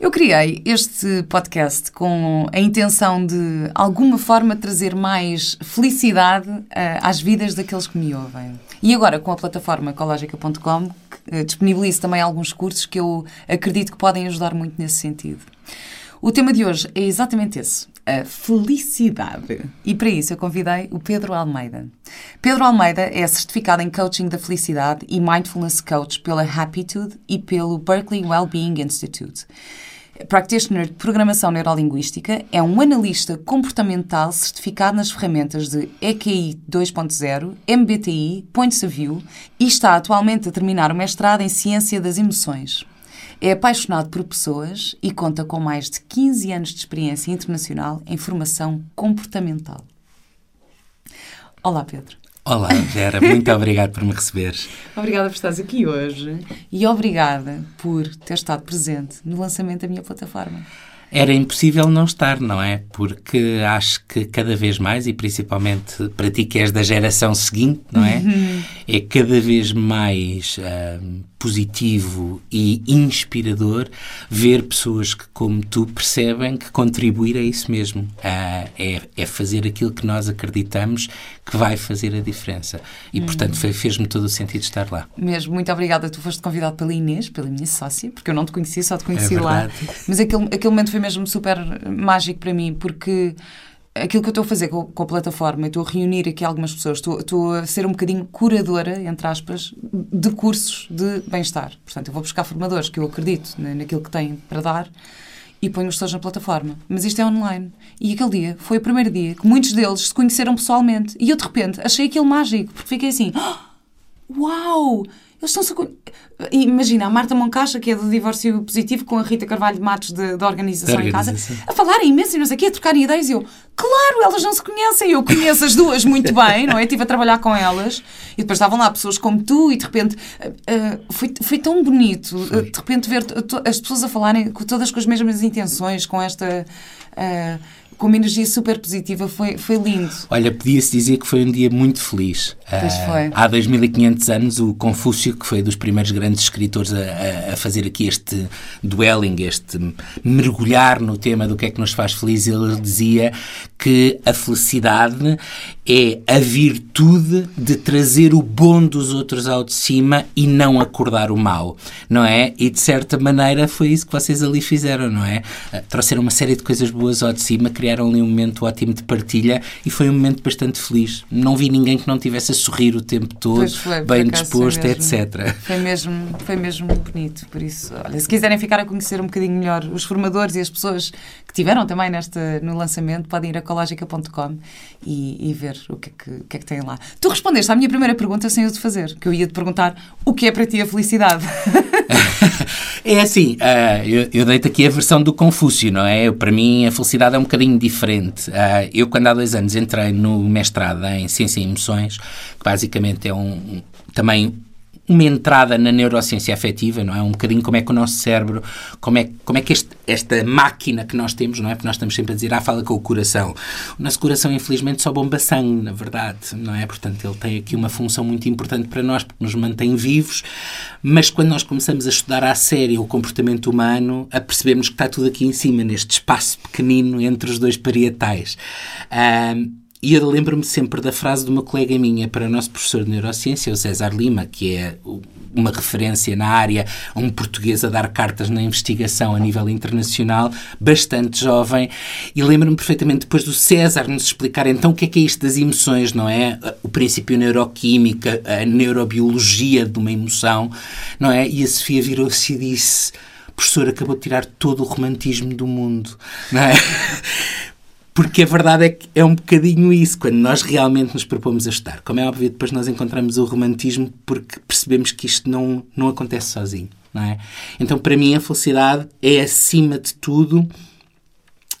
Eu criei este podcast com a intenção de, alguma forma, trazer mais felicidade uh, às vidas daqueles que me ouvem. E agora, com a plataforma ecológica.com, uh, disponibilizo também alguns cursos que eu acredito que podem ajudar muito nesse sentido. O tema de hoje é exatamente esse, a felicidade. E para isso eu convidei o Pedro Almeida. Pedro Almeida é certificado em Coaching da Felicidade e Mindfulness Coach pela Happitude e pelo Berkeley Wellbeing Institute. Practitioner de Programação Neurolinguística, é um analista comportamental certificado nas ferramentas de EQI 2.0, MBTI, Points of View e está atualmente a terminar o mestrado em Ciência das Emoções. É apaixonado por pessoas e conta com mais de 15 anos de experiência internacional em formação comportamental. Olá, Pedro. Olá, Vera, muito obrigado por me receberes. Obrigada por estares aqui hoje e obrigada por ter estado presente no lançamento da minha plataforma. Era impossível não estar, não é? Porque acho que cada vez mais, e principalmente para ti que és da geração seguinte, não é? Uhum. É cada vez mais uh, positivo e inspirador ver pessoas que, como tu, percebem que contribuir é isso mesmo. Uh, é, é, fazer aquilo que nós acreditamos que vai fazer a diferença. E, portanto, uhum. fez-me todo o sentido estar lá. Mesmo, muito obrigada. Tu foste convidado pela Inês, pela minha sócia, porque eu não te conhecia, só te conheci é lá. Mas aquele, aquele momento foi mesmo super mágico para mim, porque aquilo que eu estou a fazer com, com a plataforma, estou a reunir aqui algumas pessoas, estou, estou, a ser um bocadinho curadora, entre aspas, de cursos de bem-estar. Portanto, eu vou buscar formadores que eu acredito naquilo que têm para dar e ponho-os todos na plataforma. Mas isto é online. E aquele dia foi o primeiro dia que muitos deles se conheceram pessoalmente. E eu, de repente, achei aquilo mágico, porque fiquei assim: oh, Uau! Eles estão-se Imagina, a Marta Moncacha, que é do divórcio positivo, com a Rita Carvalho de Matos da Organização, organização em Casa, a falarem imenso e não sei o quê, a trocarem ideias. E eu, claro, elas não se conhecem. Eu conheço as duas muito bem, não é? Estive a trabalhar com elas e depois estavam lá pessoas como tu e de repente uh, foi, foi tão bonito uh, de repente ver as pessoas a falarem todas com as mesmas intenções, com esta. Uh, com uma energia super positiva, foi, foi lindo. Olha, podia-se dizer que foi um dia muito feliz. Pois uh, foi. Há 2500 anos, o Confúcio, que foi dos primeiros grandes escritores a, a, fazer aqui este dwelling, este mergulhar no tema do que é que nos faz feliz, ele dizia que a felicidade é a virtude de trazer o bom dos outros ao de cima e não acordar o mal, não é? E de certa maneira foi isso que vocês ali fizeram, não é? Uh, trouxeram uma série de coisas boas ao de cima, criaram ali um momento ótimo de partilha e foi um momento bastante feliz. Não vi ninguém que não tivesse a sorrir o tempo todo, foi, bem disposto, etc. Foi mesmo, foi mesmo bonito. Por isso, olha, se quiserem ficar a conhecer um bocadinho melhor os formadores e as pessoas que tiveram também nesta, no lançamento, podem ir a ecológica.com e, e, ver o que, é que, o que, é que têm lá. Tu respondeste à minha primeira pergunta sem eu te fazer, que eu ia te perguntar o que é para ti a felicidade. é assim, uh, eu, eu deito aqui a versão do Confúcio, não é? Para mim a felicidade é um bocadinho diferente. Uh, eu, quando há dois anos entrei no mestrado em Ciência e Emoções, que basicamente é um, também uma entrada na neurociência afetiva, não é? Um bocadinho como é que o nosso cérebro, como é, como é que este, esta máquina que nós temos, não é? Porque nós estamos sempre a dizer, ah, fala com o coração. O nosso coração, infelizmente, só bomba sangue, na verdade, não é? Portanto, ele tem aqui uma função muito importante para nós, porque nos mantém vivos, mas quando nós começamos a estudar à sério o comportamento humano, apercebemos que está tudo aqui em cima, neste espaço pequenino entre os dois parietais. Um, e eu lembro-me sempre da frase de uma colega minha para o nosso professor de neurociência, o César Lima, que é uma referência na área, um português a dar cartas na investigação a nível internacional, bastante jovem, e lembro-me perfeitamente depois do César nos explicar então o que é que é isto das emoções, não é? O princípio neuroquímico, a neurobiologia de uma emoção, não é? E a Sofia virou-se e disse: professor, acabou de tirar todo o romantismo do mundo, não é? Porque a verdade é que é um bocadinho isso, quando nós realmente nos propomos a estudar. Como é óbvio, depois nós encontramos o romantismo porque percebemos que isto não, não acontece sozinho. Não é? Então, para mim, a felicidade é, acima de tudo,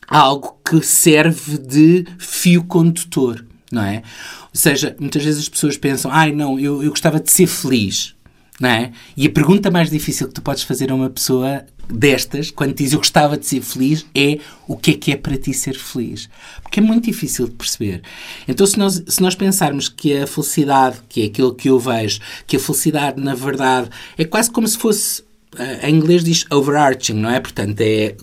algo que serve de fio condutor. Não é? seja, muitas vezes as pessoas pensam, ai não, eu, eu gostava de ser feliz. Não é? E a pergunta mais difícil que tu podes fazer a uma pessoa destas, quando diz eu gostava de ser feliz, é o que é que é para ti ser feliz. Porque é muito difícil de perceber. Então, se nós, se nós pensarmos que a felicidade, que é aquilo que eu vejo, que a felicidade, na verdade, é quase como se fosse. Uh, em inglês diz overarching, não é? Portanto, é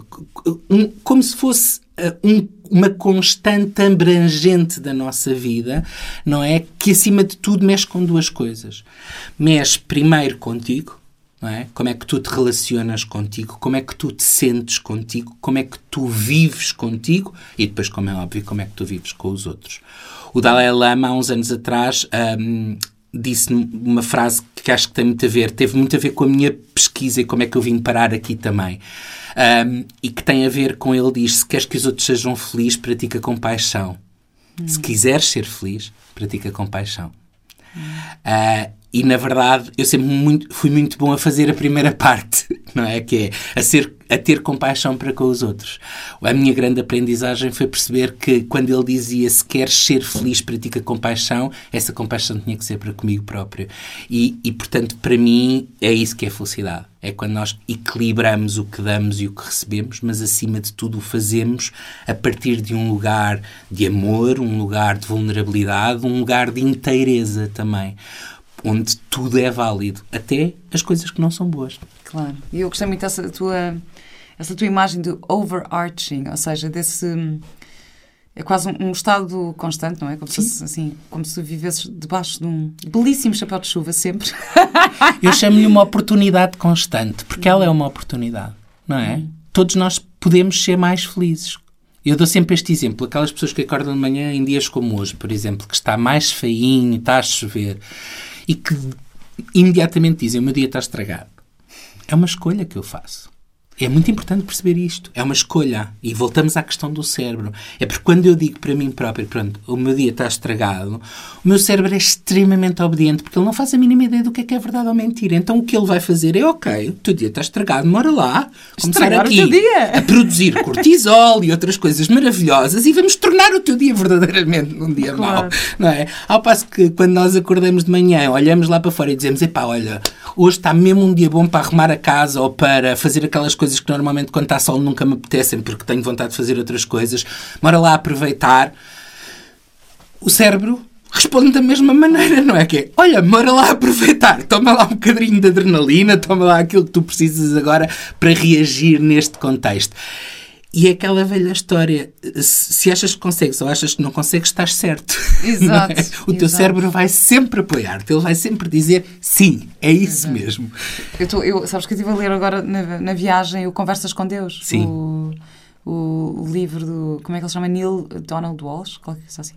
um, como se fosse uh, um uma constante abrangente da nossa vida, não é? Que acima de tudo mexe com duas coisas. Mexe primeiro contigo, é? Como é que tu te relacionas contigo, como é que tu te sentes contigo, como é que tu vives contigo e depois, como é óbvio, como é que tu vives com os outros. O Dalai Lama, há uns anos atrás, um, disse uma frase que acho que tem muito a ver, teve muito a ver com a minha pesquisa e como é que eu vim parar aqui também. Um, e que tem a ver com ele diz: se queres que os outros sejam felizes, pratica compaixão. Hum. Se quiseres ser feliz, pratica compaixão. Hum. Uh, e na verdade eu sempre muito, fui muito bom a fazer a primeira parte, não é? Que é a, ser, a ter compaixão para com os outros. A minha grande aprendizagem foi perceber que quando ele dizia se queres ser feliz, pratica compaixão, essa compaixão tinha que ser para comigo próprio. E, e portanto, para mim, é isso que é felicidade. É quando nós equilibramos o que damos e o que recebemos, mas acima de tudo o fazemos a partir de um lugar de amor, um lugar de vulnerabilidade, um lugar de inteireza também onde tudo é válido, até as coisas que não são boas. Claro. E eu gostei muito dessa tua, essa tua imagem do overarching, ou seja, desse. É quase um, um estado constante, não é? Como se, assim, como se vivesses debaixo de um belíssimo chapéu de chuva sempre. Eu chamo-lhe uma oportunidade constante, porque ela é uma oportunidade, não é? Hum. Todos nós podemos ser mais felizes. Eu dou sempre este exemplo, aquelas pessoas que acordam de manhã em dias como hoje, por exemplo, que está mais feinho, está a chover, e que imediatamente dizem: o meu dia está estragado. É uma escolha que eu faço. É muito importante perceber isto. É uma escolha. E voltamos à questão do cérebro. É porque quando eu digo para mim próprio, pronto, o meu dia está estragado, o meu cérebro é extremamente obediente porque ele não faz a mínima ideia do que é que é verdade ou mentira. Então o que ele vai fazer é, ok, o teu dia está estragado, mora lá, começar aqui a produzir cortisol e outras coisas maravilhosas e vamos tornar o teu dia verdadeiramente um dia claro. mau. Não é? Ao passo que quando nós acordamos de manhã, olhamos lá para fora e dizemos, epá, olha, hoje está mesmo um dia bom para arrumar a casa ou para fazer aquelas coisas coisas que normalmente quando está sol nunca me apetecem porque tenho vontade de fazer outras coisas. Bora lá aproveitar. O cérebro responde da mesma maneira, não é? Que é, olha, bora lá aproveitar, toma lá um bocadinho de adrenalina, toma lá aquilo que tu precisas agora para reagir neste contexto. E é aquela velha história: se achas que consegues ou achas que não consegues, estás certo. Exato. É? O teu exato. cérebro vai sempre apoiar-te, ele vai sempre dizer sim, é isso exato. mesmo. Eu, tô, eu sabes que eu estive a ler agora na, na viagem o Conversas com Deus. Sim. O, o, o, livro do. Como é que ele se chama? Neil Donald Walsh? Qualquer coisa assim.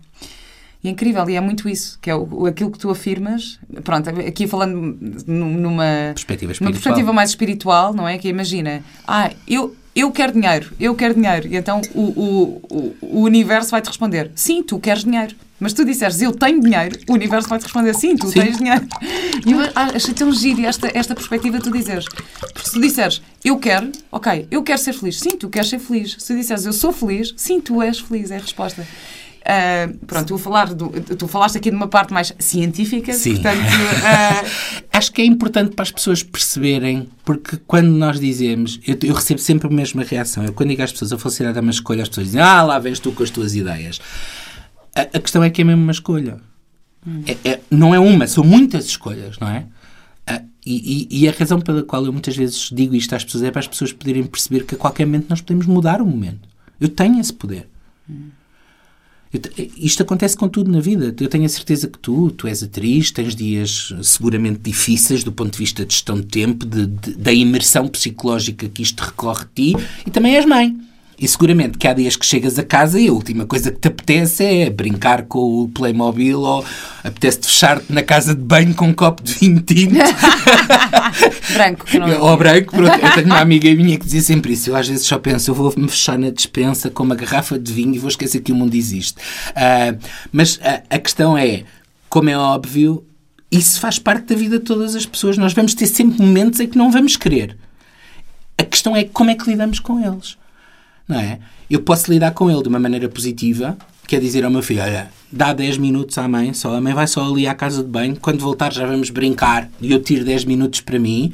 E é incrível, e é muito isso, que é o, aquilo que tu afirmas. Pronto, aqui falando numa perspectiva, numa perspectiva mais espiritual, não é? Que imagina, ah, eu, eu quero dinheiro, eu quero dinheiro. E então o, o, o universo vai-te responder: sim, tu queres dinheiro. Mas tu disseres eu tenho dinheiro, o universo vai-te responder sim, tu sim. tens dinheiro. E eu achei tão giro esta, esta perspectiva de tu dizeres. Porque se tu disseres eu quero, ok, eu quero ser feliz, sim, tu queres ser feliz. Se tu disseres eu sou feliz, sim, tu és feliz, é a resposta. Uh, pronto, tu, falar do, tu falaste aqui de uma parte mais científica, Sim. portanto. Uh... Acho que é importante para as pessoas perceberem, porque quando nós dizemos, eu, eu, recebo sempre a mesma reação. Eu, quando digo às pessoas a felicidade é uma escolha, as pessoas dizem, ah, lá vens tu com as tuas ideias. A, a questão é que é mesmo uma escolha. Hum. É, é, não é uma, são muitas escolhas, não é? Uh, e, e, e, a razão pela qual eu muitas vezes digo isto às pessoas é para as pessoas poderem perceber que a qualquer momento nós podemos mudar o momento. Eu tenho esse poder. Hum. Isto acontece com tudo na vida. Eu tenho a certeza que tu, tu és atriz, tens dias seguramente difíceis do ponto de vista de gestão de tempo, de, de, da imersão psicológica que isto recorre a ti, e também és mãe. E seguramente que há dias que chegas a casa e a última coisa que te apetece é brincar com o Playmobil ou apetece-te fechar-te na casa de banho com um copo de vinho tinto. branco. Não é. Ou branco. Pronto. Eu tenho uma amiga minha que dizia sempre isso. Eu às vezes só penso, eu vou-me fechar na despensa com uma garrafa de vinho e vou esquecer que o mundo existe. Uh, mas uh, a questão é, como é óbvio, isso faz parte da vida de todas as pessoas. Nós vamos ter sempre momentos em que não vamos querer. A questão é como é que lidamos com eles não é? Eu posso lidar com ele de uma maneira positiva, quer dizer ao meu filho, olha, dá 10 minutos à mãe só, a mãe vai só ali à casa de banho, quando voltar já vamos brincar e eu tiro 10 minutos para mim.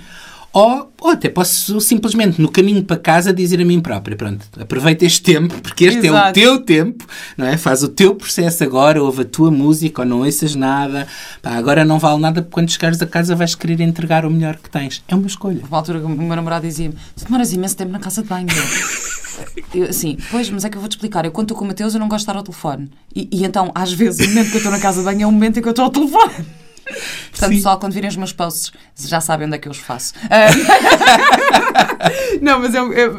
Ou, ou até posso simplesmente, no caminho para casa, dizer a mim própria: pronto, aproveita este tempo, porque este Exato. é o teu tempo, não é? Faz o teu processo agora, ouve a tua música, ou não ouças nada. Pá, agora não vale nada, porque quando chegares a casa vais querer entregar o melhor que tens. É uma escolha. Uma altura, o meu namorado dizia-me: tu demoras imenso tempo na casa de banho. Eu, assim, pois, mas é que eu vou-te explicar. Eu, quando estou com o Mateus, eu não gosto de estar ao telefone. E, e então, às vezes, o momento que eu estou na casa de banho é o momento em que eu estou ao telefone. Portanto, Sim. pessoal, quando virem os meus posts, já sabem onde é que eu os faço. não, mas eu, eu,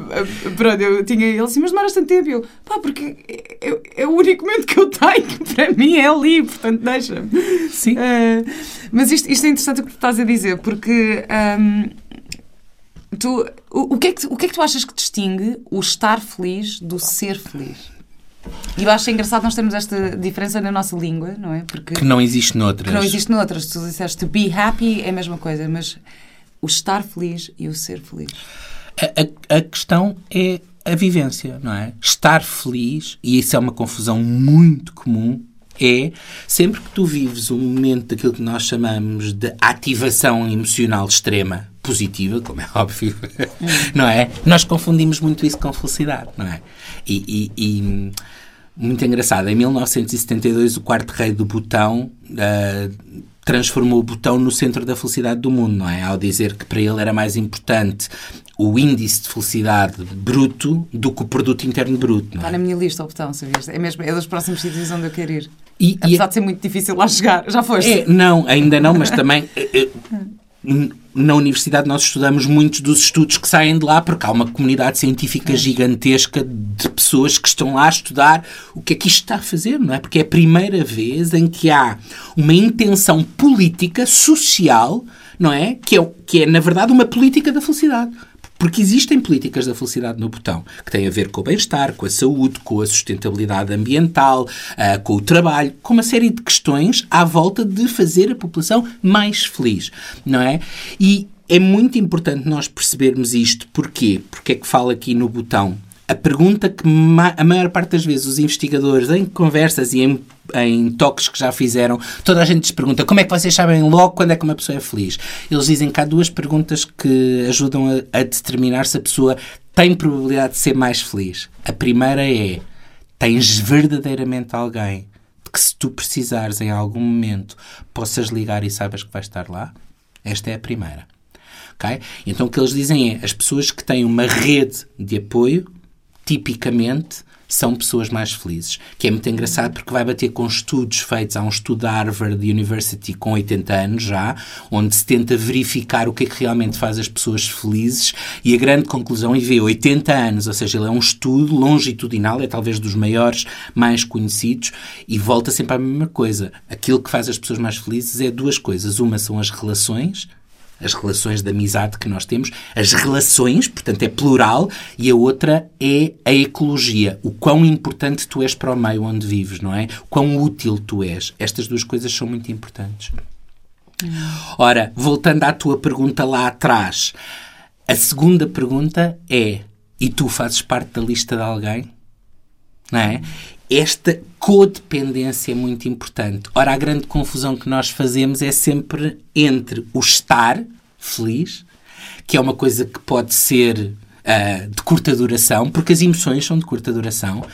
pronto, eu tinha ele assim, mas demoras tanto tempo. Eu, pá, porque é, é, o único momento que eu tenho, para mim é ali, portanto, deixa-me. Sim. Uh, mas isto, isto é interessante o que tu estás a dizer, porque. Um, tu, o, o, que é que, o que é que tu achas que distingue o estar feliz do ser feliz? E eu acho engraçado nós termos esta diferença na nossa língua, não é? Porque que não existe noutras. Que não existe noutras. Tu disseste to be happy é a mesma coisa, mas o estar feliz e o ser feliz. A, a, a questão é a vivência, não é? Estar feliz, e isso é uma confusão muito comum, é sempre que tu vives um momento daquilo que nós chamamos de ativação emocional extrema, positiva, como é óbvio, não é? Nós confundimos muito isso com felicidade, não é? E, e, e muito engraçado, em 1972 o quarto rei do Butão uh, transformou o Butão no centro da felicidade do mundo, não é? Ao dizer que para ele era mais importante o índice de felicidade bruto do que o produto interno bruto. Está é? na minha lista o Butão, sabias? É mesmo, é dos próximos sítios onde eu quero ir. E, Apesar e, de ser muito difícil lá chegar. Já foste? É, não, ainda não, mas também... Na universidade nós estudamos muitos dos estudos que saem de lá, porque há uma comunidade científica gigantesca de pessoas que estão lá a estudar o que é que isto está a fazer, não é? Porque é a primeira vez em que há uma intenção política, social, não é? Que é, que é na verdade, uma política da felicidade. Porque existem políticas da felicidade no botão que têm a ver com o bem-estar, com a saúde, com a sustentabilidade ambiental, uh, com o trabalho, com uma série de questões à volta de fazer a população mais feliz, não é? E é muito importante nós percebermos isto. Porquê? Porque é que fala aqui no botão a pergunta que ma a maior parte das vezes os investigadores, em conversas e em, em toques que já fizeram, toda a gente lhes pergunta como é que vocês sabem logo quando é que uma pessoa é feliz. Eles dizem que há duas perguntas que ajudam a, a determinar se a pessoa tem probabilidade de ser mais feliz. A primeira é: tens verdadeiramente alguém de que se tu precisares em algum momento possas ligar e saibas que vais estar lá? Esta é a primeira. Okay? Então o que eles dizem é as pessoas que têm uma rede de apoio tipicamente são pessoas mais felizes. Que é muito engraçado porque vai bater com estudos feitos. Há um estudo da Harvard University com 80 anos já, onde se tenta verificar o que é que realmente faz as pessoas felizes e a grande conclusão e vê 80 anos, ou seja, ele é um estudo longitudinal, é talvez dos maiores, mais conhecidos e volta sempre à mesma coisa. Aquilo que faz as pessoas mais felizes é duas coisas. Uma são as relações as relações de amizade que nós temos, as relações, portanto é plural, e a outra é a ecologia. O quão importante tu és para o meio onde vives, não é? Quão útil tu és. Estas duas coisas são muito importantes. Ora, voltando à tua pergunta lá atrás, a segunda pergunta é: e tu fazes parte da lista de alguém? Não é? Esta codependência é muito importante. Ora, a grande confusão que nós fazemos é sempre entre o estar feliz, que é uma coisa que pode ser uh, de curta duração, porque as emoções são de curta duração,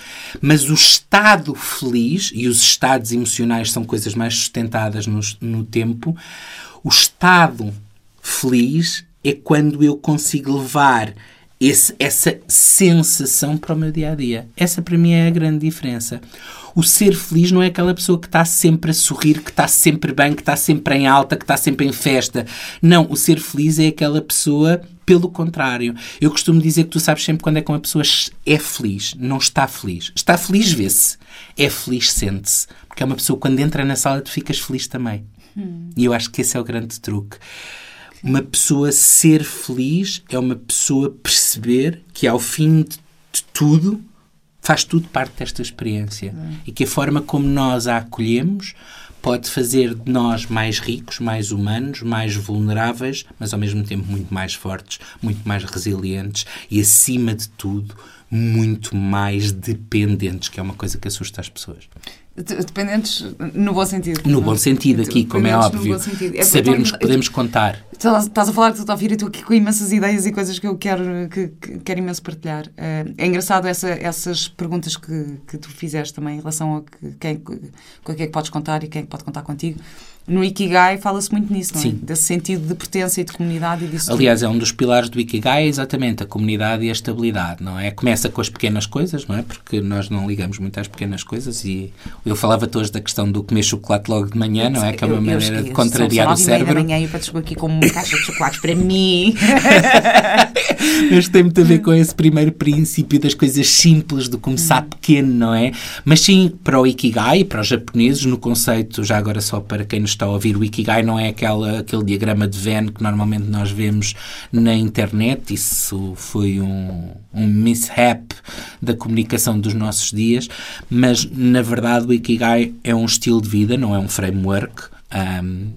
mas o estado feliz, e os estados emocionais são coisas mais sustentadas no, no tempo, o estado feliz é quando eu consigo levar esse, essa sensação para o meu dia a dia. Essa para mim é a grande diferença. O ser feliz não é aquela pessoa que está sempre a sorrir, que está sempre bem, que está sempre em alta, que está sempre em festa. Não, o ser feliz é aquela pessoa pelo contrário. Eu costumo dizer que tu sabes sempre quando é que uma pessoa é feliz, não está feliz. Está feliz, vê-se. É feliz, sente-se. Porque é uma pessoa, quando entra na sala, tu ficas feliz também. Hum. E eu acho que esse é o grande truque. Uma pessoa ser feliz é uma pessoa perceber que ao fim de, tudo faz tudo parte desta experiência. E que a forma como nós a acolhemos pode fazer de nós mais ricos, mais humanos, mais vulneráveis, mas ao mesmo tempo muito mais fortes, muito mais resilientes e, acima de tudo, muito mais dependentes, que é uma coisa que assusta as pessoas. Dependentes no bom sentido. No bom sentido, aqui, como é óbvio. É sabermos que podemos contar. Estás a falar de ouvir e estou aqui com imensas ideias e coisas que eu quero, que, que quero imenso partilhar. Eh, é engraçado essa, essas perguntas que, que tu fizeste também em relação a que, quem, com quem é que podes contar e quem é que pode contar contigo no Ikigai fala-se muito nisso, não é? Sim. Desse sentido de pertença e de comunidade e disso Aliás, tudo. é um dos pilares do Ikigai, exatamente a comunidade e a estabilidade, não é? Começa com as pequenas coisas, não é? Porque nós não ligamos muito às pequenas coisas e eu falava-te hoje da questão do comer chocolate logo de manhã, não é? Que é uma eu, maneira eu, de contrariar o cérebro. da manhã e chegou aqui com uma caixa de chocolates para mim. Mas tem muito a ver com esse primeiro princípio das coisas simples, de começar hum. pequeno, não é? Mas sim, para o Ikigai, para os japoneses, no conceito, já agora só para quem nos está a ouvir, o Ikigai não é aquela, aquele diagrama de Venn que normalmente nós vemos na internet. Isso foi um, um mishap da comunicação dos nossos dias, mas na verdade o Ikigai é um estilo de vida, não é um framework. Um,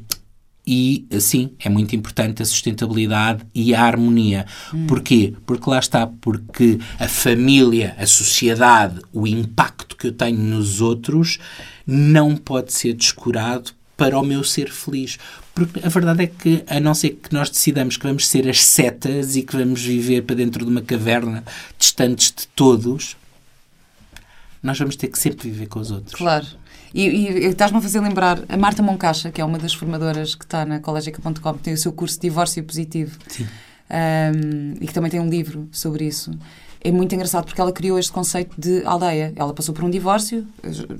e, sim, é muito importante a sustentabilidade e a harmonia. Hum. Porquê? Porque lá está, porque a família, a sociedade, o impacto que eu tenho nos outros não pode ser descurado para o meu ser feliz. Porque a verdade é que, a não ser que nós decidamos que vamos ser as setas e que vamos viver para dentro de uma caverna, distantes de todos, nós vamos ter que sempre viver com os outros. Claro. E, e estás-me a fazer lembrar a Marta Moncacha, que é uma das formadoras que está na colegica.com, que tem o seu curso de divórcio positivo. Sim. Um, e que também tem um livro sobre isso é muito engraçado porque ela criou este conceito de aldeia. Ela passou por um divórcio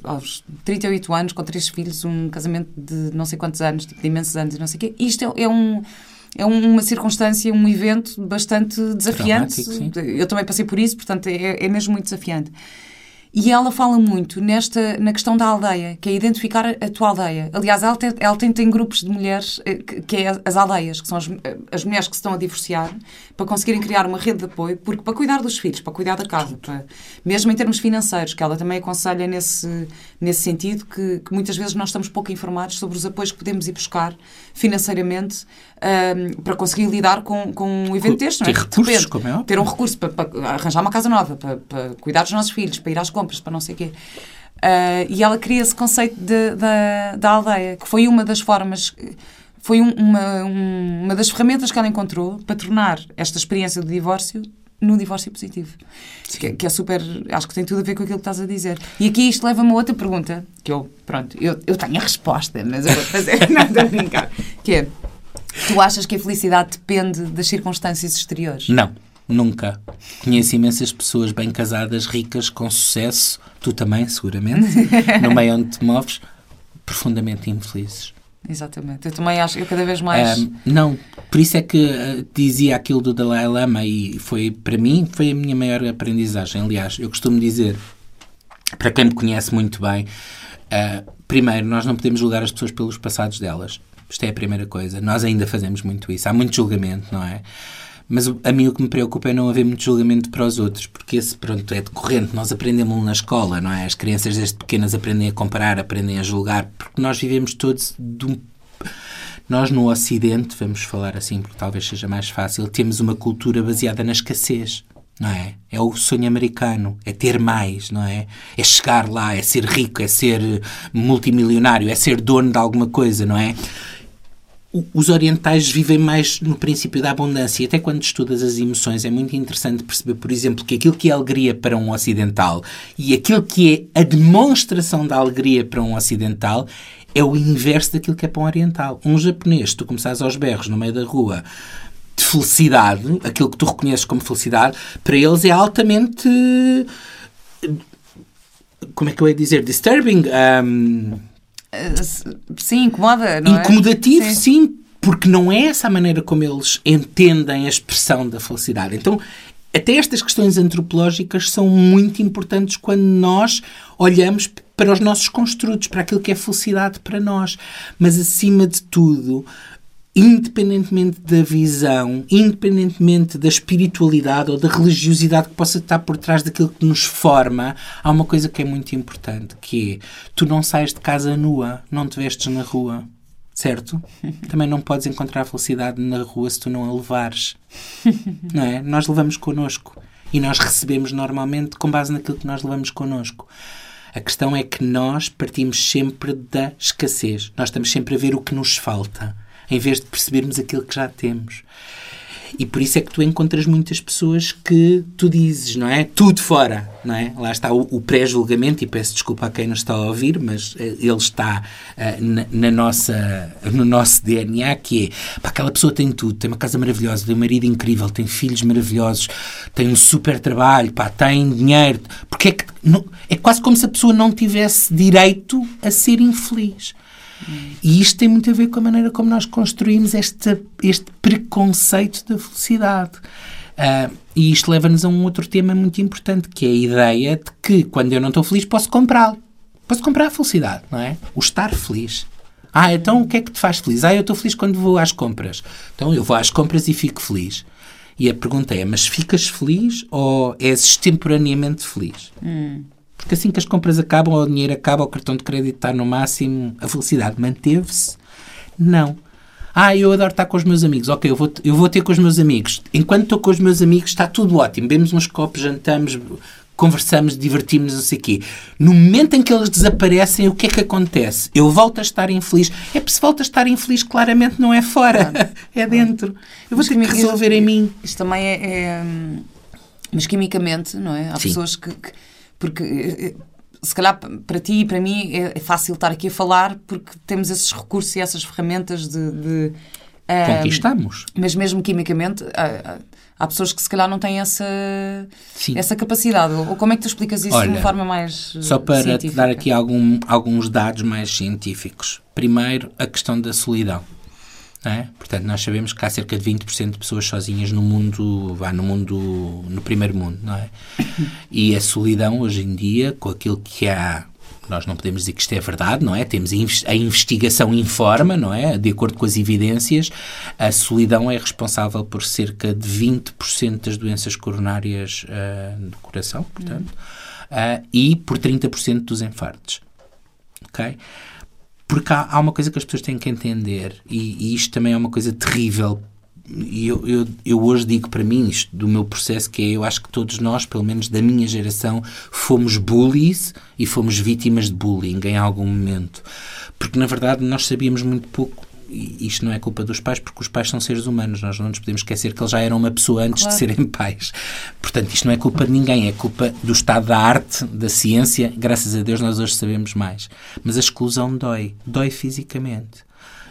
aos 38 anos, com três filhos, um casamento de não sei quantos anos, tipo, de imensos anos e não sei o quê. Isto é, é um é uma circunstância, um evento bastante desafiante. Eu também passei por isso, portanto é, é mesmo muito desafiante. E ela fala muito nesta, na questão da aldeia, que é identificar a, tua aldeia. Aliás, ela tem, ela tem, tem grupos de mulheres, eh, que, que, é as aldeias, que são as, as mulheres que se estão a divorciar, para conseguirem criar uma rede de apoio, porque para cuidar dos filhos, para cuidar da casa, para, mesmo em termos financeiros, que ela também aconselha nesse, nesse sentido, que, que muitas vezes nós estamos pouco informados sobre os apoios que podemos ir buscar financeiramente um, para conseguir lidar com, com um evento deste. Ter é? recursos, repente, como é Ter um recurso para, para, arranjar uma casa nova, para, para, cuidar dos nossos filhos, para ir às compras, para não sei o quê. Uh, e ela cria esse conceito de, da, da aldeia, que foi uma das formas, foi um, uma, um, uma das ferramentas que ela encontrou para tornar esta experiência do divórcio no divórcio positivo. Que, que, é super. Acho que tem tudo a ver com aquilo que estás a dizer. E aqui isto leva-me a outra pergunta, que eu, pronto, eu, eu tenho a resposta, mas eu vou fazer, estou a brincar. Que é: Tu achas que a felicidade depende das circunstâncias exteriores? Não, nunca. Conheço imensas pessoas bem casadas, ricas, com sucesso, tu também, seguramente, no meio onde te moves, profundamente infelizes. Exatamente. Eu também acho, eu cada vez mais. Um, não, por isso é que uh, dizia aquilo do Dalai Lama e foi, para mim, foi a minha maior aprendizagem. Aliás, eu costumo dizer, para quem me conhece muito bem, uh, primeiro, nós não podemos julgar as pessoas pelos passados delas. Isto é a primeira coisa. Nós ainda fazemos muito isso. Há muito julgamento, não é? Mas a mim o que me preocupa é não haver muito julgamento para os outros, porque esse, pronto, é decorrente. Nós aprendemos na escola, não é? As crianças desde pequenas aprendem a comparar, aprendem a julgar, porque nós vivemos todos de um nós no Ocidente, vamos falar assim porque talvez seja mais fácil, temos uma cultura baseada na escassez, não é? É o sonho americano, é ter mais, não é? É chegar lá, é ser rico, é ser multimilionário, é ser dono de alguma coisa, não é? Os orientais vivem mais no princípio da abundância. E até quando estudas as emoções é muito interessante perceber, por exemplo, que aquilo que é alegria para um ocidental e aquilo que é a demonstração da alegria para um ocidental é o inverso daquilo que é para um oriental. Um japonês, tu começares aos berros no meio da rua de felicidade, aquilo que tu reconheces como felicidade, para eles é altamente. Como é que eu ia dizer? Disturbing. Um, Sim, incomoda, não é? Incomodativo, é? sim. sim, porque não é essa a maneira como eles entendem a expressão da felicidade. Então, até estas questões antropológicas são muito importantes quando nós olhamos para os nossos construtos, para aquilo que é felicidade para nós. Mas, acima de tudo, independentemente da visão, independentemente da espiritualidade ou da religiosidade que possa estar por trás daquilo que nos forma, há uma coisa que é muito importante, que é, tu não sais de casa nua, não te vestes na rua, certo? Também não podes encontrar felicidade na rua se tu não a levares, não é? Nós levamos connosco e nós recebemos normalmente com base naquilo que nós levamos connosco. A questão é que nós partimos sempre da escassez. Nós estamos sempre a ver o que nos falta em vez de percebermos aquilo que já temos. E por isso é que tu encontras muitas pessoas que tu dizes, não é? Tudo fora, não é? Lá está o, o pré-julgamento, e peço desculpa a quem nos está a ouvir, mas uh, ele está uh, na, na, nossa, no nosso DNA, que é, pá, aquela pessoa tem tudo, tem uma casa maravilhosa, tem um marido incrível, tem filhos maravilhosos, tem um super trabalho, pá, tem dinheiro, porque é que, não, é quase como se a pessoa não tivesse direito a ser infeliz. E isto tem muito a ver com a maneira como nós construímos este, este preconceito da felicidade. Uh, e isto leva-nos a um outro tema muito importante, que é a ideia de que quando eu não estou feliz posso comprá-lo. Posso comprar a felicidade, não é? O estar feliz. Ah, então o que é que te faz feliz? Ah, eu estou feliz quando vou às compras. Então eu vou às compras e fico feliz. E a pergunta é, mas ficas feliz ou és extemporaneamente feliz? Hum. Porque assim que as compras acabam, o dinheiro acaba, o cartão de crédito está no máximo, a felicidade manteve-se? Não. Ah, eu adoro estar com os meus amigos. Ok, eu vou, eu vou ter com os meus amigos. Enquanto estou com os meus amigos, está tudo ótimo. Bebemos uns copos, jantamos, conversamos, divertimos, não sei o quê. No momento em que eles desaparecem, o que é que acontece? Eu volto a estar infeliz. É porque se volto a estar infeliz, claramente não é fora, claro. é dentro. Eu vou Mas ter que resolver em mim. Isto também é, é, Mas quimicamente, não é? Há Sim. pessoas que, que porque eh, eh, se calhar para ti e para mim é, é fácil estar aqui a falar porque temos esses recursos e essas ferramentas de. de Conquistamos. Mas mesmo quimicamente, há, há, pessoas que se calhar não têm essa, essa capacidade. Ou como é que tu explicas isso Olha, de uma forma mais. Só para científica? te dar aqui algum, alguns dados mais científicos. Primeiro, a questão da solidão. É? Portanto, nós sabemos que há cerca de 20% de pessoas sozinhas no mundo, vá, no mundo, no primeiro mundo, não é? E a solidão hoje em dia, com aquilo que há, nós não podemos dizer que isto é verdade, não é? Temos a investigação informa, não é? De acordo com as evidências, a solidão é responsável por cerca de 20% das doenças coronárias uh, do coração, portanto, uh, e por 30% dos infartos. Ok? Porque há, há, uma coisa que as pessoas têm que entender, e, e isto também é uma coisa terrível. E eu, eu, eu, hoje digo para mim isto do meu processo, que é eu acho que todos nós, pelo menos da minha geração, fomos bullies e fomos vítimas de bullying em algum momento. Porque na verdade nós sabíamos muito pouco isto não é culpa dos pais, porque os pais são seres humanos. Nós não nos podemos esquecer que eles já eram uma pessoa antes claro. de serem pais. Portanto, isto não é culpa de ninguém, é culpa do estado da arte, da ciência. Graças a Deus, nós hoje sabemos mais. Mas a exclusão dói. Dói fisicamente.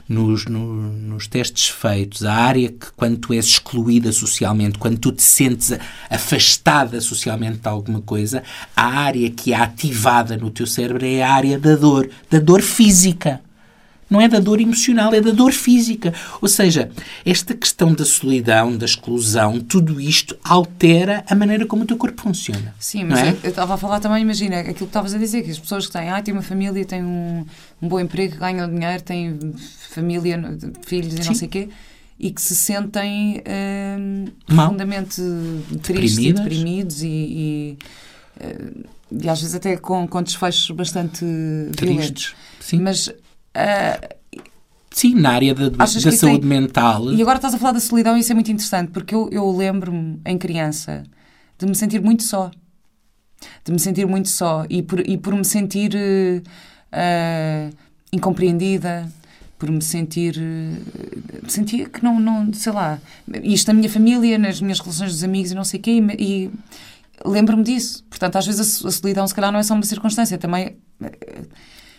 Nos, no, nos testes feitos, a área que, quando tu és excluída socialmente, quando tu te sentes afastada socialmente de alguma coisa, a área que é ativada no teu cérebro é a área da dor, da dor física. Não é da dor emocional, é da dor física. Ou seja, esta questão da solidão, da exclusão, tudo isto altera a maneira como o teu corpo funciona. Sim, mas é? eu estava a falar também, imagina, aquilo que estavas a dizer, que as pessoas que têm, ah, têm uma família, têm um, um bom emprego, ganham dinheiro, têm família, filhos e Sim. não sei o quê, e que se sentem hum, profundamente tristes e deprimidos e, e, eh, e, às vezes até com, com desfechos bastante Tristes. violentos. Sim. Mas Uh, Sim, na área da, da saúde tem... mental. E agora estás a falar da solidão e isso é muito interessante, porque eu, eu lembro-me, em criança, de me sentir muito só. De me sentir muito só e por, e por me sentir uh, incompreendida, por me sentir. Uh, sentia que não, não. sei lá. Isto na minha família, nas minhas relações dos amigos e não sei o quê, e, e lembro-me disso. Portanto, às vezes a, a solidão, se calhar, não é só uma circunstância, também.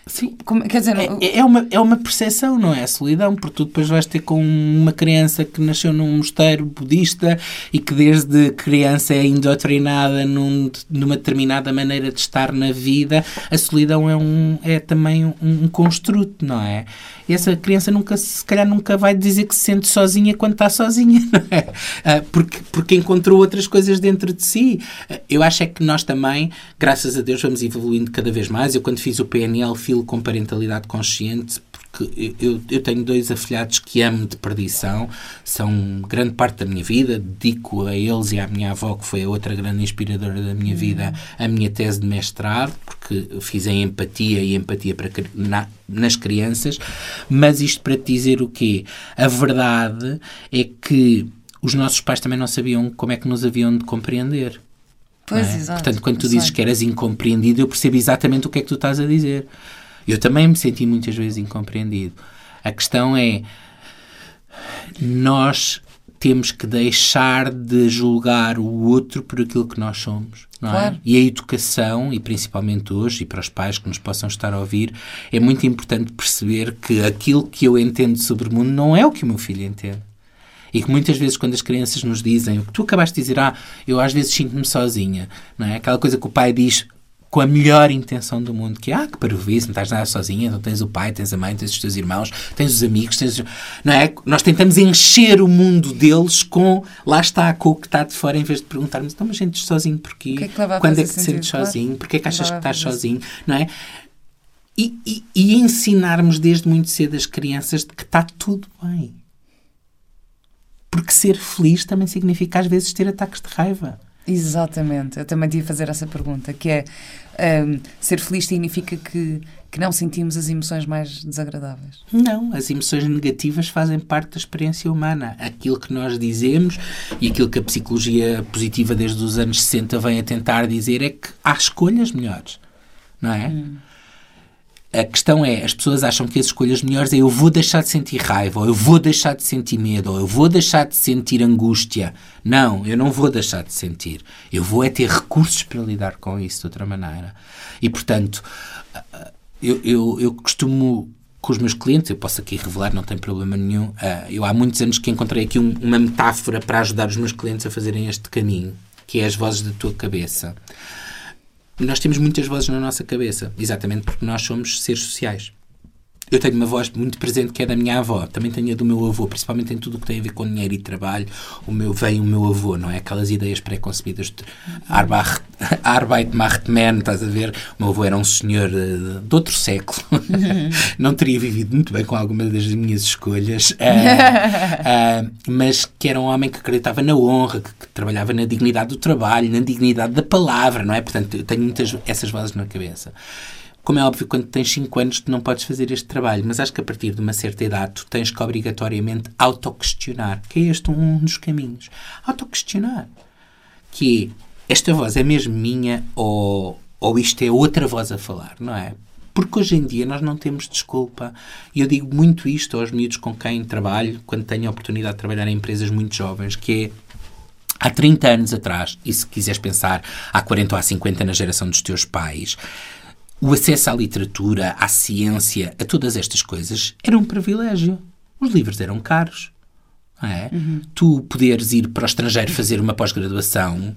Sim. Como, quer dizer, é, é, uma, é uma percepção, não é? A solidão, porque tu depois vais ter com uma criança que nasceu num mosteiro budista e que desde criança é indoctrinada num, numa determinada maneira de estar na vida. A solidão é, um, é também um, um construto, não é? E essa criança nunca, se calhar, nunca vai dizer que se sente sozinha quando está sozinha, não é? Ah, porque, porque encontrou outras coisas dentro de si. Ah, eu acho é que nós também, graças a Deus, vamos evoluindo cada vez mais. Eu, quando fiz o PNL, filo com parentalidade consciente, porque eu, eu tenho dois afilhados que amo de perdição, são grande parte da minha vida, dedico a eles e à minha avó, que foi a outra grande inspiradora da minha vida, a minha tese de mestrado, porque fiz em empatia e empatia para, na, nas crianças, mas isto para te dizer o quê? A verdade é que os nossos pais também não sabiam como é que nos haviam de compreender. Pois, é? exato. Portanto, quando tu dizes que eras incompreendido, eu percebo exatamente o que é que tu estás a dizer. Eu também me senti muitas vezes incompreendido. A questão é, nós temos que deixar de julgar o outro por aquilo que nós somos. Não Claro. é? E a educação, e principalmente hoje, e para os pais que nos possam estar a ouvir, é muito importante perceber que aquilo que eu entendo sobre o mundo não é o que o meu filho entende. E que muitas vezes, quando as crianças nos dizem o que tu acabaste de dizer, ah, eu às vezes sinto-me sozinha, não é? Aquela coisa que o pai diz com a melhor intenção do mundo, que ah, que parvoíce, não estás nada sozinha, então tens o pai, tens a mãe, tens os teus irmãos, tens os amigos, tens... Não é? Nós tentamos encher o mundo deles com, lá está, com o que está de fora, em vez de perguntarmos, então, mas sentes sozinho porquê? Que é que a Quando é que te sentes Claro. sozinho? Porquê é que achas que a estás sozinho? Não é? E, e, e ensinarmos desde muito cedo as crianças de que está tudo bem. Porque ser feliz também significa às vezes ter ataques de raiva. Exatamente, eu também te ia fazer essa pergunta, que é hum, ser feliz significa que, que não sentimos as emoções mais desagradáveis. Não, as emoções negativas fazem parte da experiência humana. Aquilo que nós dizemos e aquilo que a psicologia positiva desde os anos 60 vem a tentar dizer é que há escolhas melhores, não é? A questão é, as pessoas acham que as escolhas melhores é eu vou deixar de sentir raiva, ou eu vou deixar de sentir medo, ou eu vou deixar de sentir angústia. Não, eu não vou deixar de sentir. Eu vou é ter recursos para lidar com isso de outra maneira. E, portanto, eu, eu, eu costumo com os meus clientes, eu posso aqui revelar, não tem problema nenhum. ah, eu há muitos anos que encontrei aqui um- uma metáfora para ajudar os meus clientes a fazerem este caminho, que é as vozes da tua cabeça. Nós temos muitas vozes na nossa cabeça, exatamente porque nós somos seres sociais. Eu tenho uma voz muito presente que é da minha avó, também tenho a do meu avô, principalmente em tudo o que tem a ver com dinheiro e trabalho. O meu vem o meu avô, não é? Aquelas ideias pré-concebidas de Arbeit, Arbeit macht man, estás a ver? O meu avô era um senhor eh, de outro século, não teria vivido muito bem com algumas das minhas escolhas, ah, ah, mas que era um homem que acreditava na honra, que, que trabalhava na dignidade do trabalho, na dignidade da palavra, não é? Portanto, eu tenho muitas essas vozes na cabeça. Como é óbvio, quando tens 5 anos tu não podes fazer este trabalho, mas acho que a partir de uma certa idade tu tens que obrigatoriamente autoquestionar, que é este um dos caminhos. Autoquestionar. Que esta voz é mesmo minha ou, ou isto é outra voz a falar, não é? Porque hoje em dia nós não temos desculpa. E eu digo muito isto aos miúdos com quem trabalho, quando tenho a oportunidade de trabalhar em empresas muito jovens, que é há 30 anos atrás, e se quiseres pensar há 40 ou há 50 na geração dos teus pais, o acesso à literatura, à ciência, a todas estas coisas era um privilégio. Os livros eram caros. É? Tu poderes ir para o estrangeiro fazer uma pós-graduação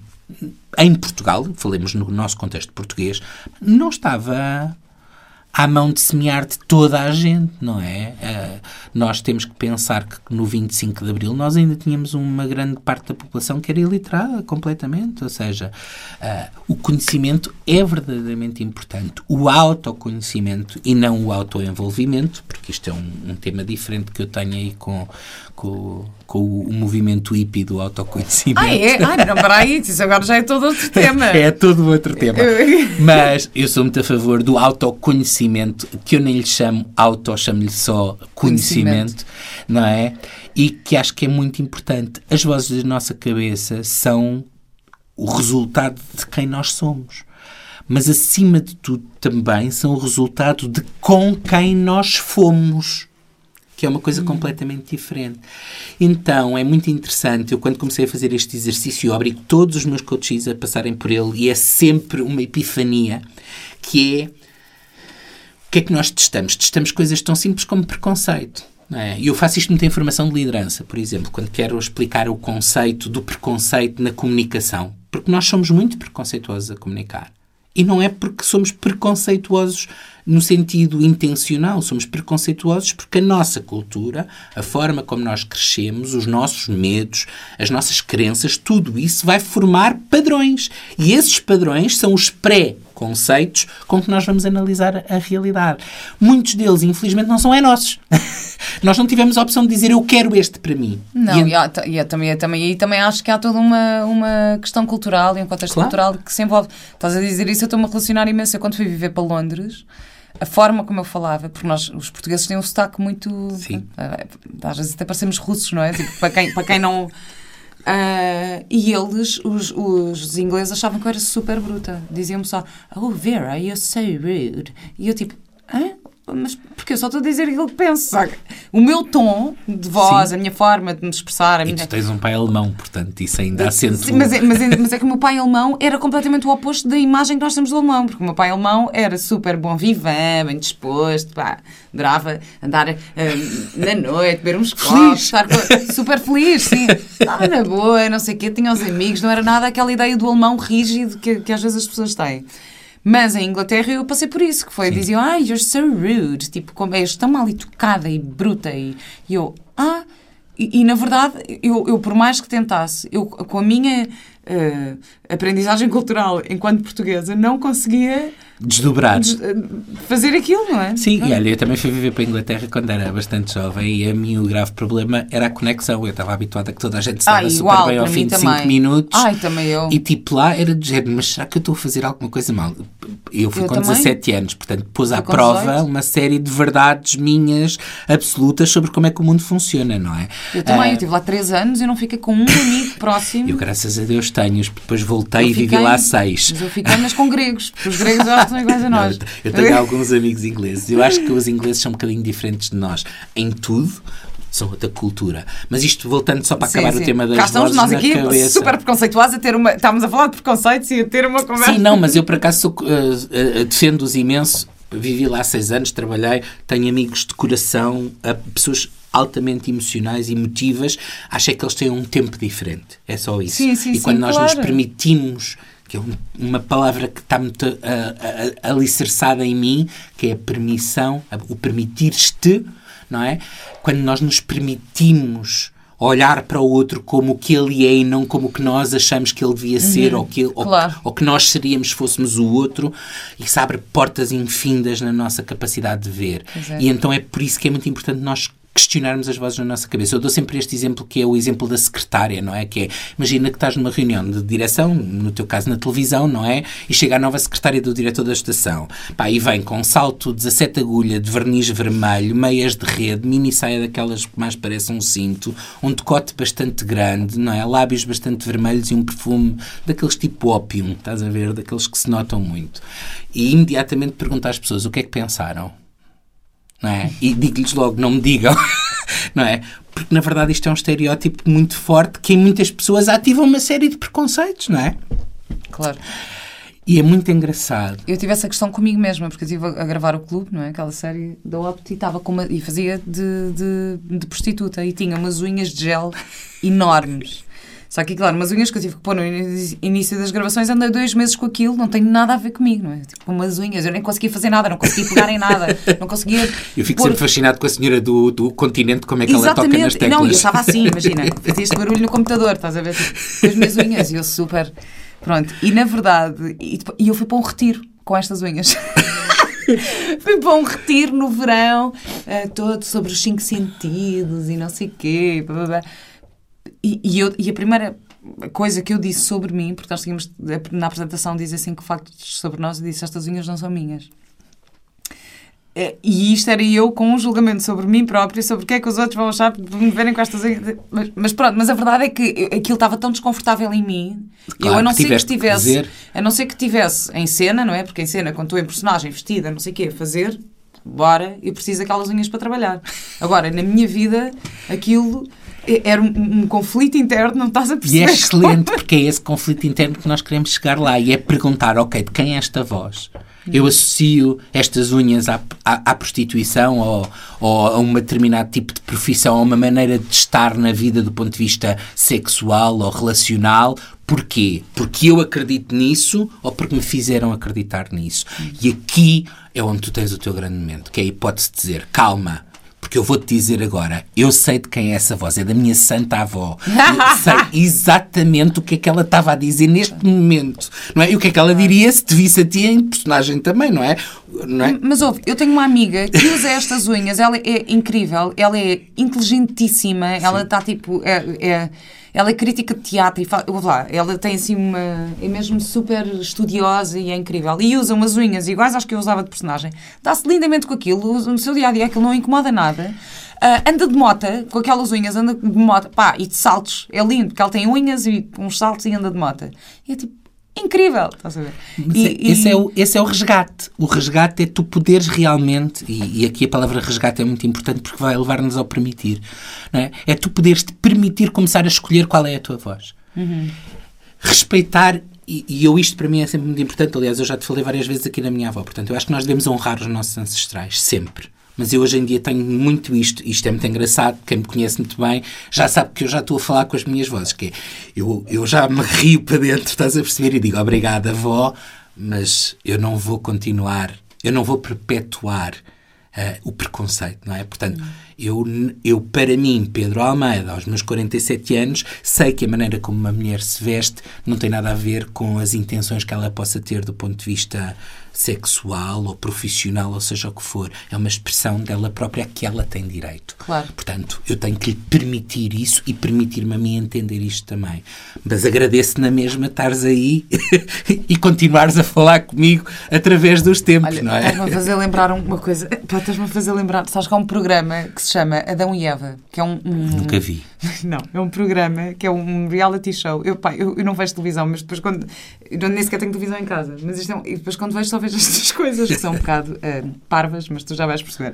em Portugal, falemos no nosso contexto português, não estava à mão de semear de toda a gente, não é? Eh, nós temos que pensar que no 25 de Abril nós ainda tínhamos uma grande parte da população que era iliterada completamente, ou seja, eh, o conhecimento é verdadeiramente importante. O autoconhecimento e não o autoenvolvimento, porque isto é um, um tema diferente que eu tenho aí com, com, com o, o movimento hippie do autoconhecimento. Ah, é? Ah, não, peraí, isso agora já é todo outro tema. É todo outro tema. Mas eu sou muito a favor do autoconhecimento, que eu nem lhe chamo auto, chamo-lhe só conhecimento, Conhecimento. não é? E que acho que é muito importante. As vozes da nossa cabeça são o resultado de quem nós somos. Mas, acima de tudo, também são o resultado de com quem nós fomos que é uma coisa completamente diferente. Então, é muito interessante. Eu, quando comecei a fazer este exercício, eu obrigo todos os meus coaches a passarem por ele e é sempre uma epifania, que é que é que nós testamos? Testamos coisas tão simples como preconceito. é? Eu faço isto muito em formação de liderança, por exemplo, quando quero explicar o conceito do preconceito na comunicação. Porque nós somos muito preconceituosos a comunicar. E não é porque somos preconceituosos no sentido intencional, somos preconceituosos porque a nossa cultura, a forma como nós crescemos, os nossos medos, as nossas crenças, tudo isso vai formar padrões. E esses padrões são os pré-conceitos com que nós vamos analisar a realidade. Muitos deles, infelizmente, não são é nossos. nós não tivemos a opção de dizer eu quero este para mim. Não, e, há, e há, também, também, e também acho que há toda uma, uma questão cultural e um contexto claro. cultural que se envolve. Estás a dizer isso, eu estou-me a relacionar imenso. Eu, quando fui viver para Londres, a forma como eu falava, porque nós, os portugueses, têm um sotaque muito. Sim. Uh, às vezes até parecemos russos, não é? Tipo, para, quem, para quem não. Uh, e eles, os, os ingleses, achavam que eu era super bruta. Diziam-me só, Oh, Vera, you're so rude. E eu, tipo, hã? Mas porque eu só estou a dizer aquilo que penso. Sabe? O meu tom de voz, Sim. a minha forma de me expressar. A e minha... tu tens um pai alemão, portanto, isso ainda acento. Sim, mas, é, mas, é, mas é que o meu pai alemão era completamente o oposto da imagem que nós temos do alemão, porque o meu pai alemão era super bom vivant, bem disposto, pá, adorava andar uh, na noite, beber uns copos, estar super feliz, sim. Estava na boa, não sei o quê, tinha os amigos, não era nada aquela ideia do alemão rígido que, que às vezes as pessoas têm. Mas em Inglaterra eu passei por isso, que foi, Sim. diziam, ah, you're so rude, tipo, como és tão mal educada e bruta, e, e eu, ah, e, e, na verdade, eu, eu por mais que tentasse, eu com a minha uh, aprendizagem cultural enquanto portuguesa, não conseguia desdobrar. Des, fazer aquilo, não é? Sim, e olha, eu também fui viver para a Inglaterra quando era bastante jovem e a mim o grave problema era a conexão. Eu estava habituada a que toda a gente estava ah, super bem ao fim de 5 minutos. Ai, também eu. E tipo lá era de género, mas será que eu estou a fazer alguma coisa mal? Eu fui eu com também. 17 anos, portanto pus à prova 18. uma série de verdades minhas absolutas sobre como é que o mundo funciona, não é? Eu também, uh, eu estive lá 3 anos e não fiquei com um amigo próximo. Eu, graças a Deus, tenho. Depois voltei eu e vivi lá 6. Mas eu fiquei, mas com gregos, porque os gregos são iguais a nós. Não, eu tenho alguns amigos ingleses. Eu acho que os ingleses são um bocadinho diferentes de nós em tudo, são outra cultura. Mas isto, voltando só para sim, acabar sim. o tema das Cá estamos nós aqui, super preconceituosos, a ter uma... Estávamos a falar de preconceitos e a ter uma conversa. Sim, não, mas eu por acaso sou, uh, uh, defendo-os imenso. Vivi lá seis anos, trabalhei, tenho amigos de coração, uh, pessoas altamente emocionais e emotivas. Acho é que eles têm um tempo diferente. É só isso. Sim, sim, e quando nós claro. nos permitimos que é uma palavra que está muito uh, uh, alicerçada em mim, que é a permissão, o permitir-te, não é? Quando nós nos permitimos olhar para o outro como o que ele é e não como o que nós achamos que ele devia uhum. ser ou, que, claro. ou, ou, que nós seríamos se fôssemos o outro, isso abre portas infindas na nossa capacidade de ver. É. E então é por isso que é muito importante nós questionarmos as vozes na nossa cabeça. Eu dou sempre este exemplo que é o exemplo da secretária, não é? Que é, imagina que estás numa reunião de direção, no teu caso na televisão, não é? E chega a nova secretária do diretor da estação. Pá, e vem com um salto 17 agulha de verniz vermelho, meias de rede, mini saia daquelas que mais parecem um cinto, um decote bastante grande, não é? Lábios bastante vermelhos e um perfume daqueles tipo ópio, estás a ver? Daqueles que se notam muito. E imediatamente pergunta às pessoas o que é que pensaram não é? E digo-lhes logo, não me digam, não é? Porque na verdade isto é um estereótipo muito forte que em muitas pessoas ativa uma série de preconceitos, não é? Claro. E é muito engraçado. Eu tive essa questão comigo mesma, porque eu estive a gravar o clube, não é? Aquela série da Opt e estava com uma, e fazia de, de, de prostituta e tinha umas unhas de gel enormes. Só que, claro, umas unhas que eu tive que pôr no início das gravações, andei dois meses com aquilo, não tem nada a ver comigo, não é? Tipo, umas unhas, eu nem conseguia fazer nada, não conseguia pegar em nada, não conseguia. Eu fico pôr... sempre fascinado com a senhora do, do continente, como é que Exatamente. ela toca nas teclas. Não, eu estava assim, imagina, fazia este barulho no computador, estás a ver? Tipo, com as minhas unhas, e eu super. Pronto, e na verdade, e, e eu fui para um retiro com estas unhas. Fui para um retiro no verão, uh, todo sobre os cinco sentidos e não sei o quê. Blá, blá, blá. E, e, eu, e a primeira coisa que eu disse sobre mim, porque nós tínhamos na apresentação diz assim que factos sobre nós, eu disse estas unhas não são minhas. É, e isto era eu com um julgamento sobre mim própria, sobre o que é que os outros vão achar de me verem com estas unhas. Mas, mas pronto, mas a verdade é que aquilo estava tão desconfortável em mim. Claro, eu, a não ser que estivesse, a não ser que tivesse em cena, não é? Porque em cena, quando estou em personagem vestida, não sei o quê, a fazer, bora, eu preciso daquelas unhas para trabalhar. Agora, na minha vida, aquilo era um, um, conflito interno, não estás a perceber. E é excelente, porque é esse conflito interno que nós queremos chegar lá e é perguntar, ok, de quem é esta voz? Eu associo estas unhas à, à, à prostituição ou, ou, a um determinado tipo de profissão, a uma maneira de estar na vida do ponto de vista sexual ou relacional. Porquê? Porque eu acredito nisso ou porque me fizeram acreditar nisso? E aqui é onde tu tens o teu grande momento, que é a hipótese de dizer, calma, porque eu vou-te dizer agora, eu sei de quem é essa voz, é da minha santa avó. Eu sei exatamente o que é que ela estava a dizer neste momento, não é? E o que é que ela diria se te visse a ti em personagem também, não é? Não é? Mas ouve, eu tenho uma amiga que usa estas unhas, ela é incrível, ela é inteligentíssima, ela está tipo. É, é, ela é crítica de teatro e fala, vou lá, ela tem assim uma. é mesmo super estudiosa e é incrível. E usa umas unhas iguais às que eu usava de personagem. Dá-se lindamente com aquilo, no seu dia a dia aquilo não incomoda nada. Ah, anda de mota, com aquelas unhas, anda de mota, pá, e de saltos. É lindo, porque ela tem unhas e uns saltos e anda de mota. E é tipo, incrível, estás a ver? E- é- esse, e- é o, esse é o resgate. O resgate é tu poderes realmente, e, e aqui a palavra resgate é muito importante porque vai levar-nos ao permitir, é? É tu poderes te permitir começar a escolher qual é a tua voz. Respeitar, e, e eu isto para mim é sempre muito importante, aliás, eu já te falei várias vezes aqui na minha avó, portanto, eu acho que nós devemos honrar os nossos ancestrais, sempre. Mas eu hoje em dia tenho muito isto, isto é muito engraçado, quem me conhece muito bem já sabe que eu já estou a falar com as minhas vozes, que é, eu, eu já me rio para dentro, estás a perceber, e digo obrigada, avó, mas eu não vou continuar, eu não vou perpetuar eh, o preconceito, não é? Portanto, eu, eu, para mim, Pedro Almeida, aos meus 47 anos, sei que a maneira como uma mulher se veste não tem nada a ver com as intenções que ela possa ter do ponto de vista sexual ou profissional, ou seja o que for. É uma expressão dela própria que ela tem direito. Claro. Portanto, eu tenho que lhe permitir isso e permitir-me a mim entender isto também. Mas agradeço na mesma estares aí e continuares a falar comigo através dos tempos, Olha, não é? estás-me a fazer lembrar uma coisa. Estás-me a fazer lembrar. Sabes que há um programa que se chama Adão e Eva, que é um. um- Nunca vi. Não, é um programa que é um reality show. Eu, pá, eu, eu não vejo televisão, mas depois quando. Eu nem sequer tenho televisão em casa. Mas isto é um- e depois quando vejo, só vejo estas coisas que são um bocado eh, parvas, mas tu já vais perceber.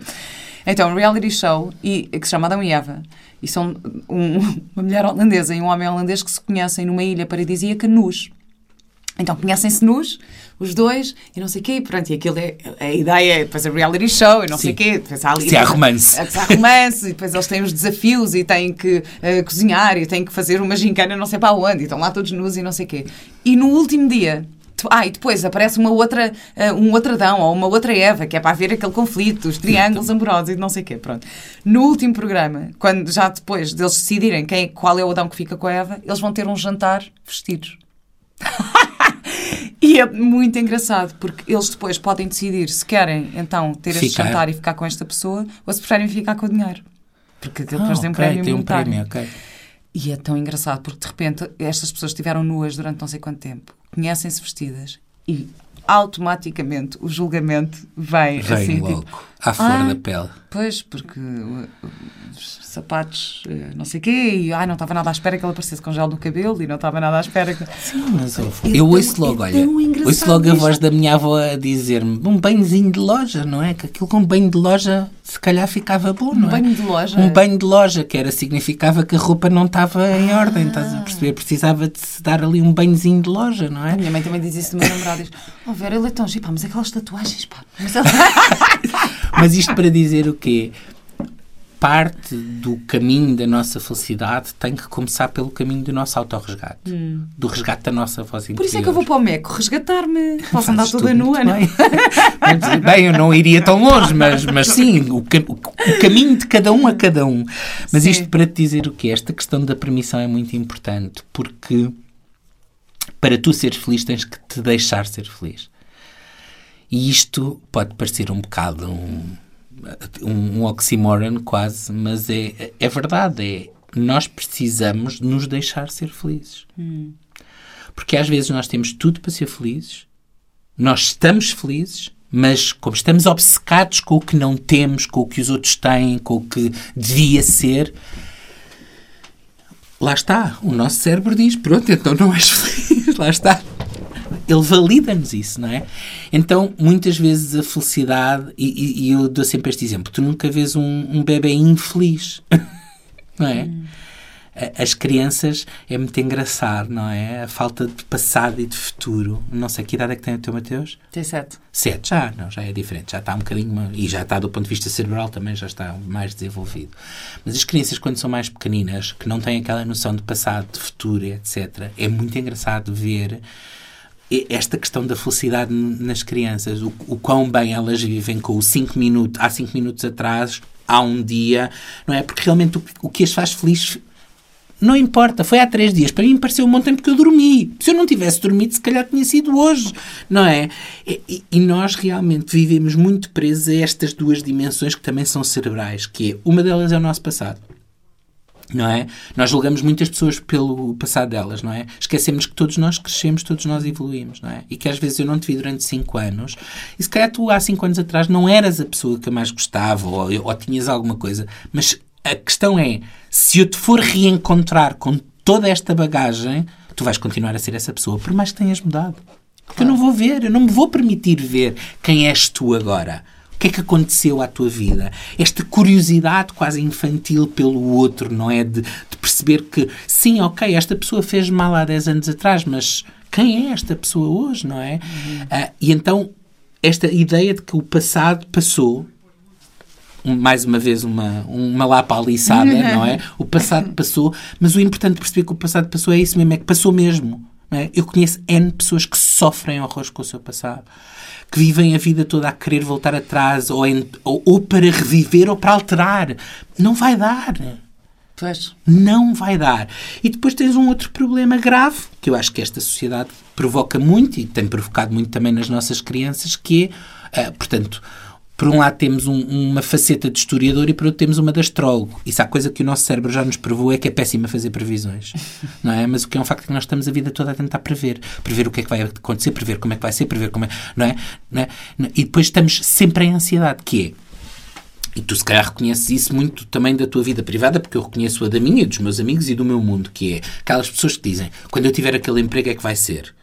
Então, um reality show e, que se chama Adão e Eva. E são um- uma mulher holandesa e um homem holandês que se conhecem numa ilha paradisíaca nus. Então conhecem-se nus, os dois, e não sei o quê, pronto, e aquilo é, a ideia é fazer reality show, e não sei Sim. o quê, depois há ali... Se há romance. É, Se há romance, e depois eles têm os desafios, e têm que eh, cozinhar, e têm que fazer uma gincana não sei para onde, e estão lá todos nus e não sei o quê. E no último dia... Ah, e depois aparece uma outra, eh, um outro Adão ou uma outra Eva, que é para haver aquele conflito, os triângulos amorosos e não sei o quê, pronto. No último programa, quando já depois deles decidirem quem, qual é o Adão que fica com a Eva, eles vão ter um jantar vestidos. E é muito engraçado, porque eles depois podem decidir se querem então ter este Ficar. jantar e ficar com esta pessoa ou se preferem ficar com o dinheiro. Porque depois Ah, tem um ok, prémio tem um prémio, ok. E é tão engraçado, porque de repente estas pessoas estiveram nuas durante não sei quanto tempo, conhecem-se vestidas e automaticamente o julgamento vem, Vem assim, logo, tipo, à flor Ah. da pele. Pois, porque uh, os sapatos, uh, não sei o quê, e ai, não estava nada à espera que ele aparecesse com gel no cabelo e não estava nada à espera que. Mas eu, eu tão- ouço logo, é olha, ouço logo a voz da minha avó a dizer-me um banhozinho de loja, não é? Que aquilo com um banho de loja se calhar ficava bom, não Um é? banho de loja? Um banho de loja, que era, significava que a roupa não estava em Ah. ordem, estás a perceber? Precisava de se dar ali um banhozinho de loja, não A é? minha mãe também diz isso do meu namorado. Diz, oh Vera, ele é tão giro, pá, mas aquelas tatuagens, pá. Mas Mas isto para dizer o quê? Parte do caminho da nossa felicidade tem que começar pelo caminho do nosso autorresgate. Do resgate da nossa voz interior. Por isso é que eu vou para o Meco resgatar-me. Posso andar toda nua, não é? bem. bem, eu não iria tão longe, mas, mas sim, o, o caminho de cada um a cada um. Mas Sim. isto para te dizer o que Esta questão da permissão é muito importante, porque para tu seres feliz tens que te deixar ser feliz. E isto pode parecer um bocado um, um, um oxymoron quase, mas é, é verdade, é nós precisamos nos deixar ser felizes. Porque às vezes nós temos tudo para ser felizes, nós estamos felizes, mas como estamos obcecados com o que não temos, com o que os outros têm, com o que devia ser, lá está, o nosso cérebro diz, pronto, então não és feliz, lá está. Ele valida-nos isso, não é? Então, muitas vezes a felicidade, e, e- eu dou sempre este exemplo, tu nunca vês um, um bebê infeliz, não é? A- As crianças é muito engraçado, não é? A falta de passado e de futuro. Não sei que idade é que tem o teu Mateus? Tem sete. Sete, já, não, já é diferente, já está um bocadinho, e já está do ponto de vista cerebral também, já está mais desenvolvido. Mas as crianças, quando são mais pequeninas, que não têm aquela noção de passado, de futuro, etc., é muito engraçado ver esta questão da felicidade nas crianças, o, o quão bem elas vivem com o 5 minutos, há 5 minutos atrás, há um dia, não é? Porque realmente o, o que as faz feliz não importa, foi há três dias. Para mim pareceu um tempo que eu dormi. Se eu não tivesse dormido, se calhar tinha sido hoje, não é? E, e, nós realmente vivemos muito presos a estas duas dimensões que também são cerebrais, que é, uma delas é o nosso passado. Não é? Nós julgamos muitas pessoas pelo passado delas, não é? Esquecemos que todos nós crescemos, todos nós evoluímos, não é? E que às vezes eu não te vi durante 5 anos e se calhar tu há 5 anos atrás não eras a pessoa que eu mais gostava ou, ou tinhas alguma coisa, mas a questão é, se eu te for reencontrar com toda esta bagagem, tu vais continuar a ser essa pessoa, por mais que tenhas mudado. Porque claro. eu não vou ver, eu não me vou permitir ver quem és tu agora. O que é que aconteceu à tua vida? Esta curiosidade quase infantil pelo outro, não é? De, de perceber que, sim, ok, esta pessoa fez mal há 10 anos atrás, mas quem é esta pessoa hoje, não é? Uhum. Uh, e então, esta ideia de que o passado passou mais uma vez uma, uma lapa aliçada, não é? O passado passou, mas o importante de perceber que o passado passou é isso mesmo, é que passou mesmo. É? Eu conheço N pessoas que sofrem horrores com o seu passado, que vivem a vida toda a querer voltar atrás, ou, em, ou, ou para reviver ou para alterar. Não vai dar. Pois. Não vai dar. E depois tens um outro problema grave, que eu acho que esta sociedade provoca muito e tem provocado muito também nas nossas crianças, que é, uh, portanto, por um lado temos um, uma faceta de historiador e por outro temos uma de astrólogo. Isso há coisa que o nosso cérebro já nos provou é que é péssima fazer previsões. não é? Mas o que é um facto é que nós estamos a vida toda a tentar prever. Prever o que é que vai acontecer, prever como é que vai ser, prever como é... Não é? Não é? E depois estamos sempre em ansiedade, que é... E tu se calhar reconheces isso muito também da tua vida privada, porque eu reconheço a da minha, dos meus amigos e do meu mundo, que é aquelas pessoas que dizem, quando eu tiver aquele emprego é que vai ser.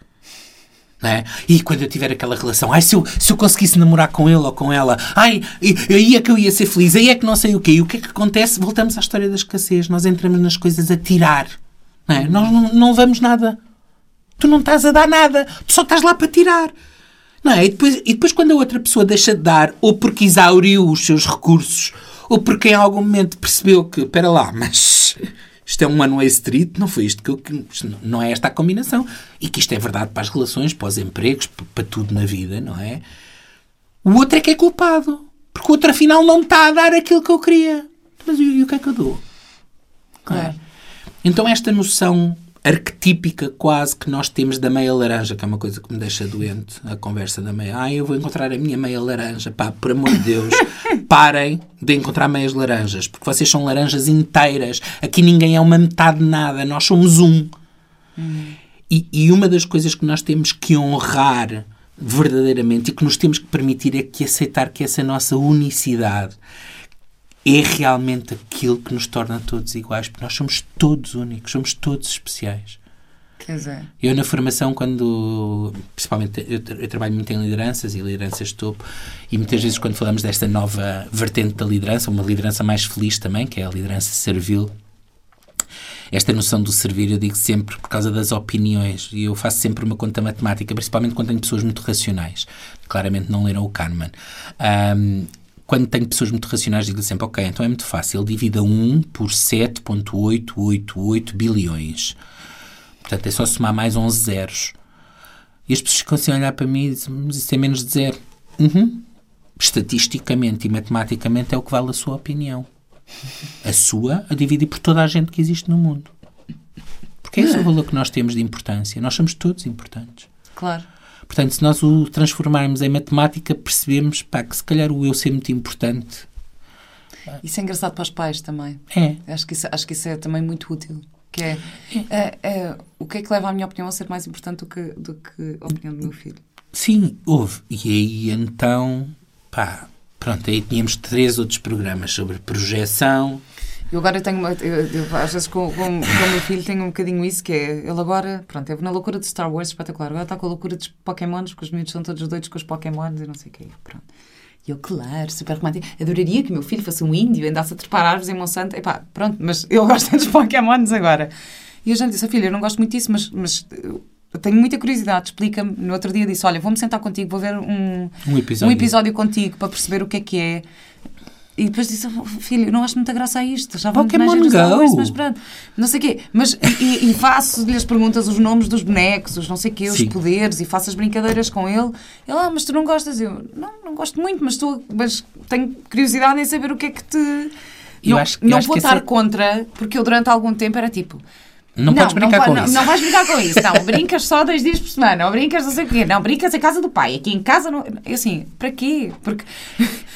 É? E quando eu tiver aquela relação, ai, se eu, se eu conseguisse namorar com ele ou com ela, ai, aí é que eu ia ser feliz, aí é que não sei o quê. E o que é que acontece? Voltamos à história da escassez. Nós entramos nas coisas a tirar. Não é? Nós não, não vamos nada. Tu não estás a dar nada. Tu só estás lá para tirar. Não é? E depois, e depois quando a outra pessoa deixa de dar, ou porque exauriu os seus recursos, ou porque em algum momento percebeu que, espera lá, mas isto é um one-way street, não foi isto que eu. Não é esta a combinação. E que isto é verdade para as relações, para os empregos, para tudo na vida, não é? O outro é que é culpado. Porque o outro, afinal, não está a dar aquilo que eu queria. Mas e, e o que é que eu dou? Claro. É? Então, esta noção arquetípica quase que nós temos da meia laranja, que é uma coisa que me deixa doente, a conversa da meia. Ah, eu vou encontrar a minha meia laranja. Pá, por amor de Deus, parem de encontrar meias laranjas, porque vocês são laranjas inteiras. Aqui ninguém é uma metade de nada, nós somos um. Hum. E, e uma das coisas que nós temos que honrar verdadeiramente e que nos temos que permitir é que aceitar que essa nossa unicidade é realmente aquilo que nos torna todos iguais, porque nós somos todos únicos, somos todos especiais. Quer dizer. Eu, na formação, quando. Principalmente, eu, eu, trabalho muito em lideranças e lideranças de topo, e muitas vezes, quando falamos desta nova vertente da liderança, uma liderança mais feliz também, que é a liderança servil, esta noção do servir, eu digo sempre por causa das opiniões, e eu faço sempre uma conta matemática, principalmente quando tenho pessoas muito racionais. Claramente não leram o Kahneman. Um, quando tenho pessoas muito racionais, digo sempre, ok, então é muito fácil, divida 1 por 7.888 bilhões. Portanto, é só somar mais 11 zeros. E as pessoas ficam assim a olhar para mim e dizem, mas isso é menos de zero. Uhum. Estatisticamente e matematicamente é o que vale a sua opinião. A sua a dividir por toda a gente que existe no mundo. Porque é esse o valor que nós temos de importância. Nós somos todos importantes. Claro. Portanto, se nós o transformarmos em matemática, percebemos pá, que se calhar o eu ser muito importante. Isso é engraçado para os pais também. É. Acho que isso, acho que isso é também muito útil. Que é, é, é, o que é que leva a minha opinião a ser mais importante do que, do que a opinião do meu filho? Sim, houve. E aí então, pá, pronto, aí tínhamos três outros programas sobre projeção, eu agora tenho, uma, eu, eu, às vezes com, com, com, o meu filho tenho um bocadinho isso, que é, ele agora, pronto, é na loucura de Star Wars, espetacular, agora está com a loucura dos Pokémons, porque os miúdos são todos doidos com os Pokémons e não sei o quê, pronto. E eu, claro, super romântico. Adoraria que meu filho fosse um índio, andasse a trepar árvores em Monsanto. Epá, pronto, mas eu gosto dos Pokémons agora. E eu já disse, filha, eu não gosto muito disso, mas, mas eu tenho muita curiosidade. Explica-me. No outro dia disse, olha, vou-me sentar contigo, vou ver um, um, episódio. um episódio contigo para perceber o que é que é. E depois disse, filho, não acho muita graça a isto. Já vamos Pokémon Go. mas pronto. Não sei o quê. Mas, e, e faço-lhe as perguntas, os nomes dos bonecos, os não sei o quê, os Sim. poderes, e faço as brincadeiras com ele. Ele, ah, mas tu não gostas? Eu, não, não gosto muito, mas, tu, mas tenho curiosidade em saber o que é que te... Eu não acho- não vou estar é- contra, porque eu durante algum tempo era tipo... Não, podes brincar po- com não, isso. Não vais brincar com isso. Não, brincas só dois dias por semana. Ou brincas não sei o quê. Não, brincas em casa do pai. Aqui em casa não... É assim, para quê? Porque...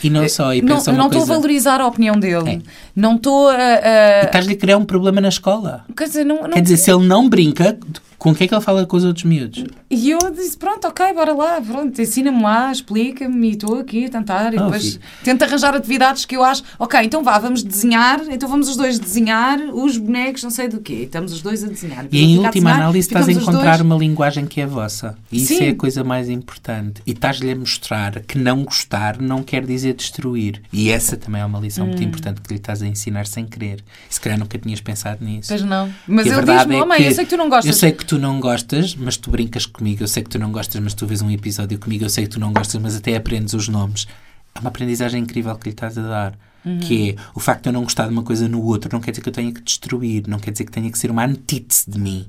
E não só, e Não pensa não estou coisa... a valorizar a opinião dele. É. Não estou a... A- estás-lhe a criar um problema na escola. Quer dizer, não, não- Quer dizer, se ele não brinca, com quem é que ele fala com os outros miúdos? E eu disse, pronto, ok, bora lá, pronto, ensina-me lá, explica-me e estou aqui a tentar. E Oh, depois filho. tento arranjar atividades que eu acho, ok, então vá, vamos desenhar, então vamos os dois desenhar os bonecos, não sei do quê. Estamos os dois a desenhar. E em última desenhar, análise estás a encontrar dois- uma linguagem que é vossa. E isso é a coisa mais importante. E estás-lhe a mostrar que não gostar não quer dizer destruir. E essa também é uma lição Hum. muito importante que lhe estás a ensinar sem querer. Se calhar nunca tinhas pensado nisso. Pois não. Mas E é oh mãe, eu sei que tu não gostas. Eu sei que tu não gostas, mas tu brincas comigo. Eu sei que tu não gostas, mas tu vês um episódio comigo. Eu sei que tu não gostas, mas até aprendes os nomes. É uma aprendizagem incrível que lhe estás a dar. Uhum. Que é o facto de eu não gostar de uma coisa no outro não quer dizer que eu tenha que destruir, não quer dizer que tenha que ser uma antítese de mim.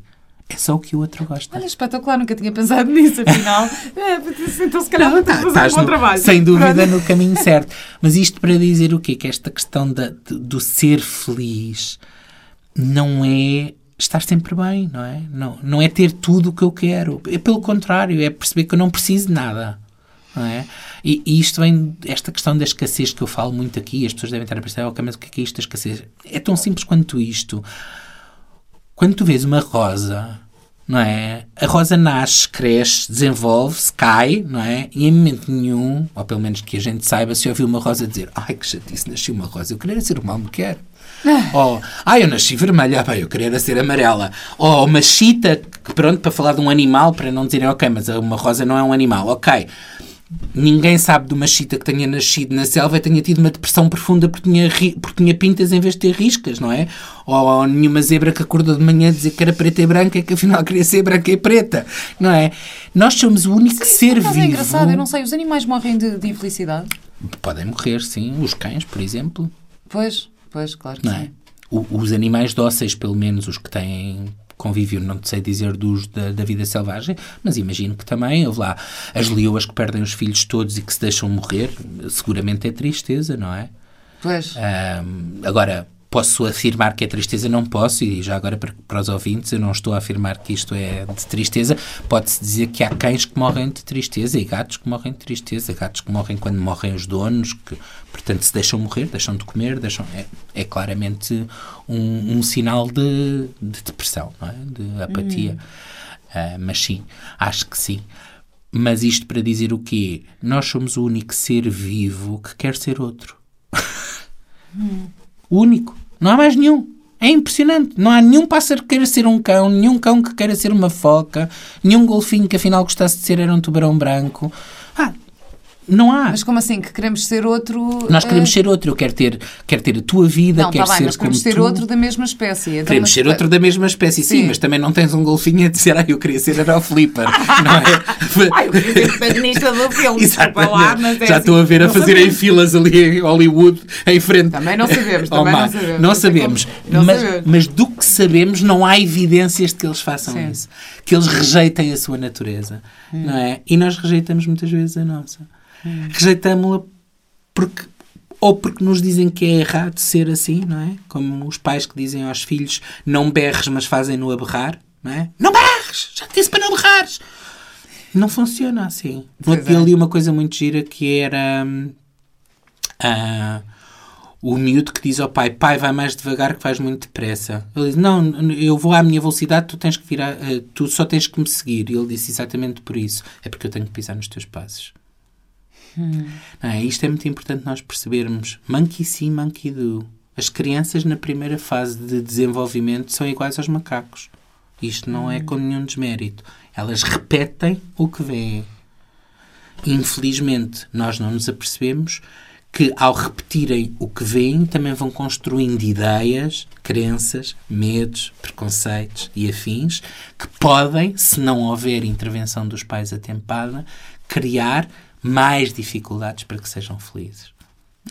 É só o que o outro gosta. Olha, espetacular, nunca tinha pensado nisso, afinal. é, então se calhar que fazer Estás um bom no- trabalho. Sem dúvida Pronto. no caminho certo. Mas isto para dizer o quê? Que esta questão da- do ser feliz não é estar sempre bem, não é? Não, não é ter tudo o que eu quero. É pelo contrário, é perceber que eu não preciso de nada. Não é? E, e isto vem, esta questão da escassez que eu falo muito aqui, as pessoas devem estar a pensar, ok, mas o que é, que é isto da escassez? É tão simples quanto isto. Quando tu vês uma rosa, não é? A rosa nasce, cresce, desenvolve-se, cai, não é? E em momento nenhum, ou pelo menos que a gente saiba, se ouviu uma rosa dizer ai que chatice, nasci uma rosa, eu queria ser uma mulher. Ou, ai, eu nasci vermelha, ah, eu queria era ser amarela. Ou uma chita, pronto, para falar de um animal, para não dizerem, ok, mas uma rosa não é um animal, ok. Ninguém sabe de uma chita que tenha nascido na selva e tenha tido uma depressão profunda porque tinha, porque tinha pintas em vez de ter riscas, não é? Ou nenhuma zebra que acordou de manhã a dizer que era preta e branca e que afinal queria ser branca e preta, não é? Nós somos o único ser Por acaso vivo. é engraçado, eu não sei, os animais morrem de, de infelicidade? Podem morrer, sim. Os cães, por exemplo, Pois, pois, claro que não é? sim. O- os animais dóceis, pelo menos os que têm convívio, não sei dizer dos da, da vida selvagem, mas imagino que também, houve lá, as leoas que perdem os filhos todos e que se deixam morrer, seguramente é tristeza, não é? Pois. Ahm, agora, posso afirmar que é tristeza? Não posso, e já agora para, para os ouvintes, eu não estou a afirmar que isto é de tristeza. Pode-se dizer que há cães que morrem de tristeza e gatos que morrem de tristeza, gatos que morrem quando morrem os donos, que, portanto, se deixam morrer, deixam de comer, deixam, é, é claramente um, um sinal de, de depressão, é? de apatia. Ah, mas sim, acho que sim. Mas isto para dizer o quê? Nós somos o único ser vivo que quer ser outro. O único. Não há mais nenhum. É impressionante. Não há nenhum pássaro que queira ser um cão, nenhum cão que queira ser uma foca, nenhum golfinho que afinal gostasse de ser era um tubarão branco. Não há. Mas como assim? Que queremos ser outro. Nós queremos eh, ser outro. Eu quero ter, quero ter a tua vida, Não, quero está bem, ser mas como queremos ser tu. outro da mesma espécie. Então, Queremos mas- ser outro da mesma espécie, sim, Sim. mas também não tens um golfinho a dizer, ah, eu queria ser era o Flipper, não é? Ai, eu queria ser protagonista do filme. Desculpa lá, mas é Já assim, estou a ver a não fazer em sabemos. filas ali em Hollywood, em frente. Também não sabemos, ao também não sabemos. Não sabemos. não mas, sabemos. mas do que sabemos, não há evidências de que eles façam Sim. isso. Que eles rejeitem a sua natureza. Hum. Não é? E nós rejeitamos muitas vezes a nossa. Rejeitamos-la porque ou porque nos dizem que é errado ser assim, não é? Como os pais que dizem aos filhos não berres, mas fazem-no a berrar, não é? Não berres! Já te disse para não berrares! Não funciona assim. Dia é. li uma coisa muito gira que era hum, ah, o miúdo que diz ao pai: Pai, vai mais devagar que vais muito depressa. Ele diz: Não, eu vou à minha velocidade, tu tens que virar, ah, tu só tens que me seguir. E ele disse exatamente por isso: É porque eu tenho que pisar nos teus passos. Não é? Isto é muito importante nós percebermos. Monkey see, monkey do. As crianças na primeira fase de desenvolvimento são iguais aos macacos. Isto não é com nenhum desmérito. Elas repetem o que veem. Infelizmente, nós não nos apercebemos que ao repetirem o que veem, também vão construindo ideias, crenças, medos, preconceitos e afins que podem, se não houver intervenção dos pais atempada, criar mais dificuldades para que sejam felizes.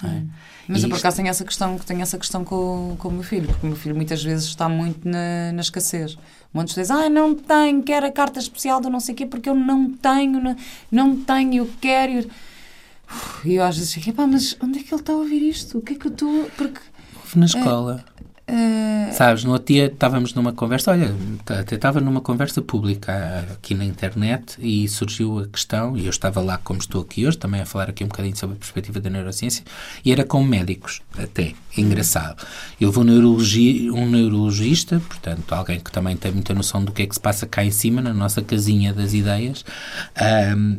É? Mas e eu por acaso tenho essa questão, tenho essa questão com, com o meu filho, porque o meu filho muitas vezes está muito na, na escassez. Muitos dizem, ah, não tenho, quero a carta especial do não sei o quê, porque eu não tenho, não, não tenho, eu quero. E eu às vezes digo, mas onde é que ele está a ouvir isto? O que é que eu estou. Porque. Na escola. Uh... Sabes, no outro dia estávamos numa conversa, olha, até estava numa conversa pública aqui na internet e surgiu a questão, e eu estava lá como estou aqui hoje, também a falar aqui um bocadinho sobre a perspectiva da neurociência, e era com médicos, até, engraçado. Eu vou neurologia, um neurologista, portanto, alguém que também tem muita noção do que é que se passa cá em cima, na nossa casinha das ideias, um,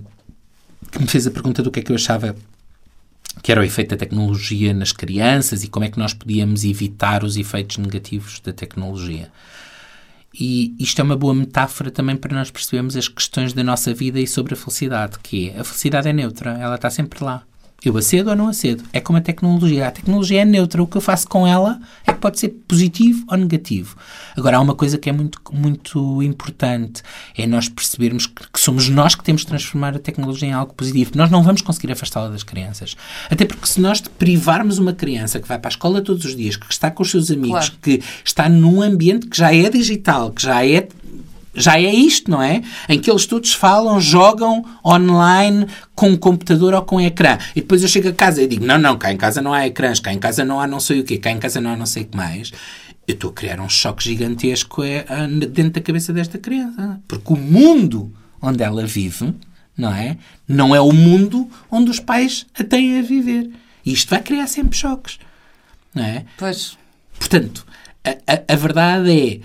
que me fez a pergunta do que é que eu achava que era o efeito da tecnologia nas crianças e como é que nós podíamos evitar os efeitos negativos da tecnologia. E isto é uma boa metáfora também para nós percebermos as questões da nossa vida e sobre a felicidade, que é, a felicidade é neutra, ela está sempre lá. Eu acedo ou não acedo. É como a tecnologia. A tecnologia é neutra. O que eu faço com ela é que pode ser positivo ou negativo. Agora, há uma coisa que é muito, muito importante. É nós percebermos que, que somos nós que temos de transformar a tecnologia em algo positivo. Nós não vamos conseguir afastá-la das crianças. Até porque se nós privarmos uma criança que vai para a escola todos os dias, que está com os seus amigos, claro. que está num ambiente que já é digital, que já é já é isto, não é? Em que eles todos falam, jogam online com um computador ou com um ecrã. E depois eu chego a casa e digo: não, não, cá em casa não há ecrãs, cá em casa não há não sei o quê, cá em casa não há não sei o que mais. Eu estou a criar um choque gigantesco é, dentro da cabeça desta criança. Porque o mundo onde ela vive, não é? Não é o mundo onde os pais a têm a viver. E isto vai criar sempre choques, não é? Pois. Portanto, a, a, a verdade é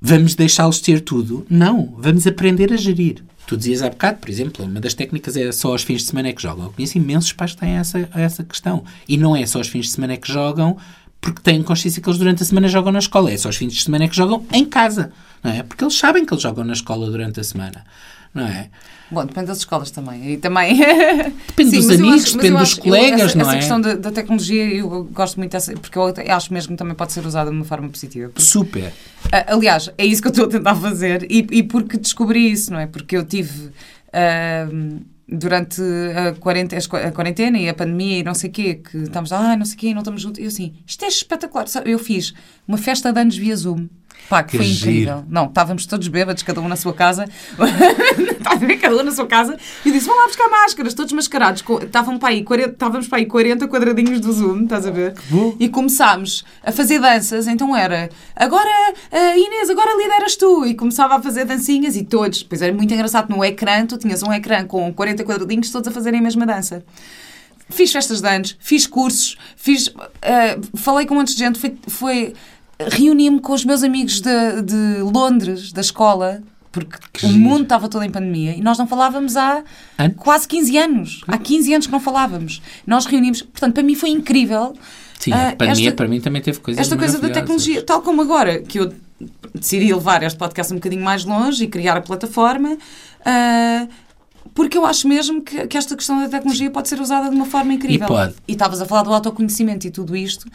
Vamos deixá-los ter tudo? Não, vamos aprender a gerir. Tu dizias há bocado, por exemplo, uma das técnicas é só aos fins de semana é que jogam. Eu conheço imensos pais que têm essa, essa questão. E não é só aos fins de semana é que jogam porque têm consciência que eles durante a semana jogam na escola. É só aos fins de semana é que jogam em casa. Não é? Porque eles sabem que eles jogam na escola durante a semana. Não é? Bom, depende das escolas também. E também... Depende Sim, dos amigos, acho, depende dos colegas, essa, não essa é? Essa questão da, da, tecnologia, eu gosto muito dessa, porque eu acho mesmo que também pode ser usada de uma forma positiva. Porque, Super. aliás, é isso que eu estou a tentar fazer e, e porque descobri isso, não é? Porque eu tive... Uh, durante a quarentena, a quarentena e a pandemia e não sei o quê, que estamos, ah, não sei o quê, não estamos juntos. E eu assim, isto é espetacular. Eu fiz uma festa de anos via Zoom. Pá, que, que foi giro. incrível. Não, estávamos todos bêbados, cada um na sua casa. cada um na sua casa. E disse: vão lá buscar máscaras, todos mascarados. Estavam para aí 40, estávamos para aí 40 quadradinhos do Zoom, estás a ver? E começámos a fazer danças. Então era: agora, uh, Inês, agora lideras tu. E começava a fazer dancinhas e todos. Pois era muito engraçado. No ecrã, tu tinhas um ecrã com 40 quadradinhos, todos a fazerem a mesma dança. Fiz festas de anos, fiz cursos, fiz, uh, falei com um monte de gente, foi, foi reuni-me com os meus amigos de, de Londres, da escola, porque que o giro. mundo estava todo em pandemia e nós não falávamos há Antes? quase 15 anos. Há 15 anos que não falávamos. Nós reunimos. Portanto, para mim foi incrível. Sim, a ah, pandemia esta, para mim também teve coisas Esta coisa da tecnologia, tal como agora, que eu decidi levar este podcast um bocadinho mais longe e criar a plataforma. Uh, porque eu acho mesmo que, que, esta questão da tecnologia pode ser usada de uma forma incrível. E pode. E estavas a falar do autoconhecimento e tudo isto.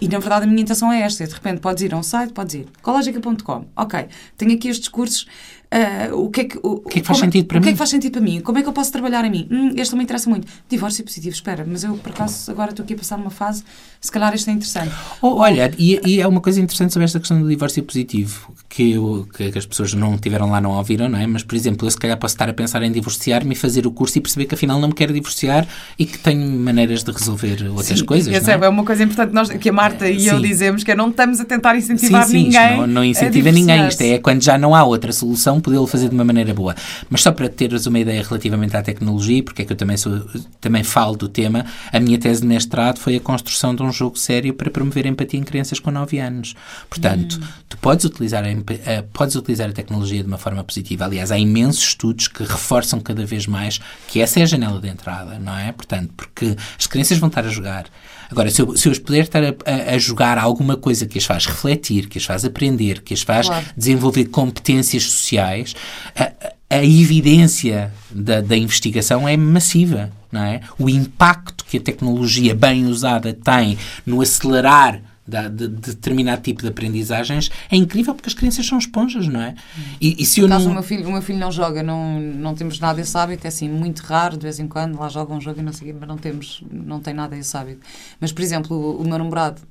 E na verdade a minha intenção é esta: de repente podes ir a um site, podes ir cologica.com. Ok, tenho aqui estes cursos Uh, o que é que, o, o que, é que faz como, sentido para mim? O que é que faz sentido para mim? Como é que eu posso trabalhar a mim? Hum, este me interessa muito. Divórcio positivo, espera, mas eu por acaso agora estou aqui a passar numa fase, se calhar isto é interessante. Oh, olha, e, e, é uma coisa interessante sobre esta questão do divórcio positivo, que, eu, que, as pessoas não tiveram lá, não ouviram, não é? Mas, por exemplo, eu se calhar posso estar a pensar em divorciar-me e fazer o curso e perceber que afinal não me quero divorciar e que tenho maneiras de resolver outras sim, coisas. Essa é? é? uma coisa importante nós, que a Marta e sim. eu dizemos, que é não estamos a tentar incentivar sim, sim, ninguém. Não, não incentiva ninguém. Isto é quando já não há outra solução, podê-lo fazer de uma maneira boa. Mas só para teres uma ideia relativamente à tecnologia, porque é que eu também, sou, também falo do tema, a minha tese de mestrado foi a construção de um jogo sério para promover empatia em crianças com 9 anos. Portanto, hum. tu podes utilizar, a, uh, podes utilizar a tecnologia de uma forma positiva. Aliás, há imensos estudos que reforçam cada vez mais que essa é a janela de entrada, não é? Portanto, porque as crianças vão estar a jogar. Agora, se eu, se eu puder estar a, a, a, jogar alguma coisa que as faz refletir, que as faz aprender, que as faz claro. desenvolver competências sociais, a, a evidência da, da, investigação é massiva, não é? O impacto que a tecnologia bem usada tem no acelerar de, de, determinado tipo de aprendizagens, é incrível porque as crianças são esponjas, não é? E, e se eu caso não... o, meu filho, o meu filho não joga, não, não temos nada esse hábito, é assim, muito raro, de vez em quando, lá joga um jogo e não sei mas não temos, não tem nada esse hábito. Mas, por exemplo, o, o meu namorado,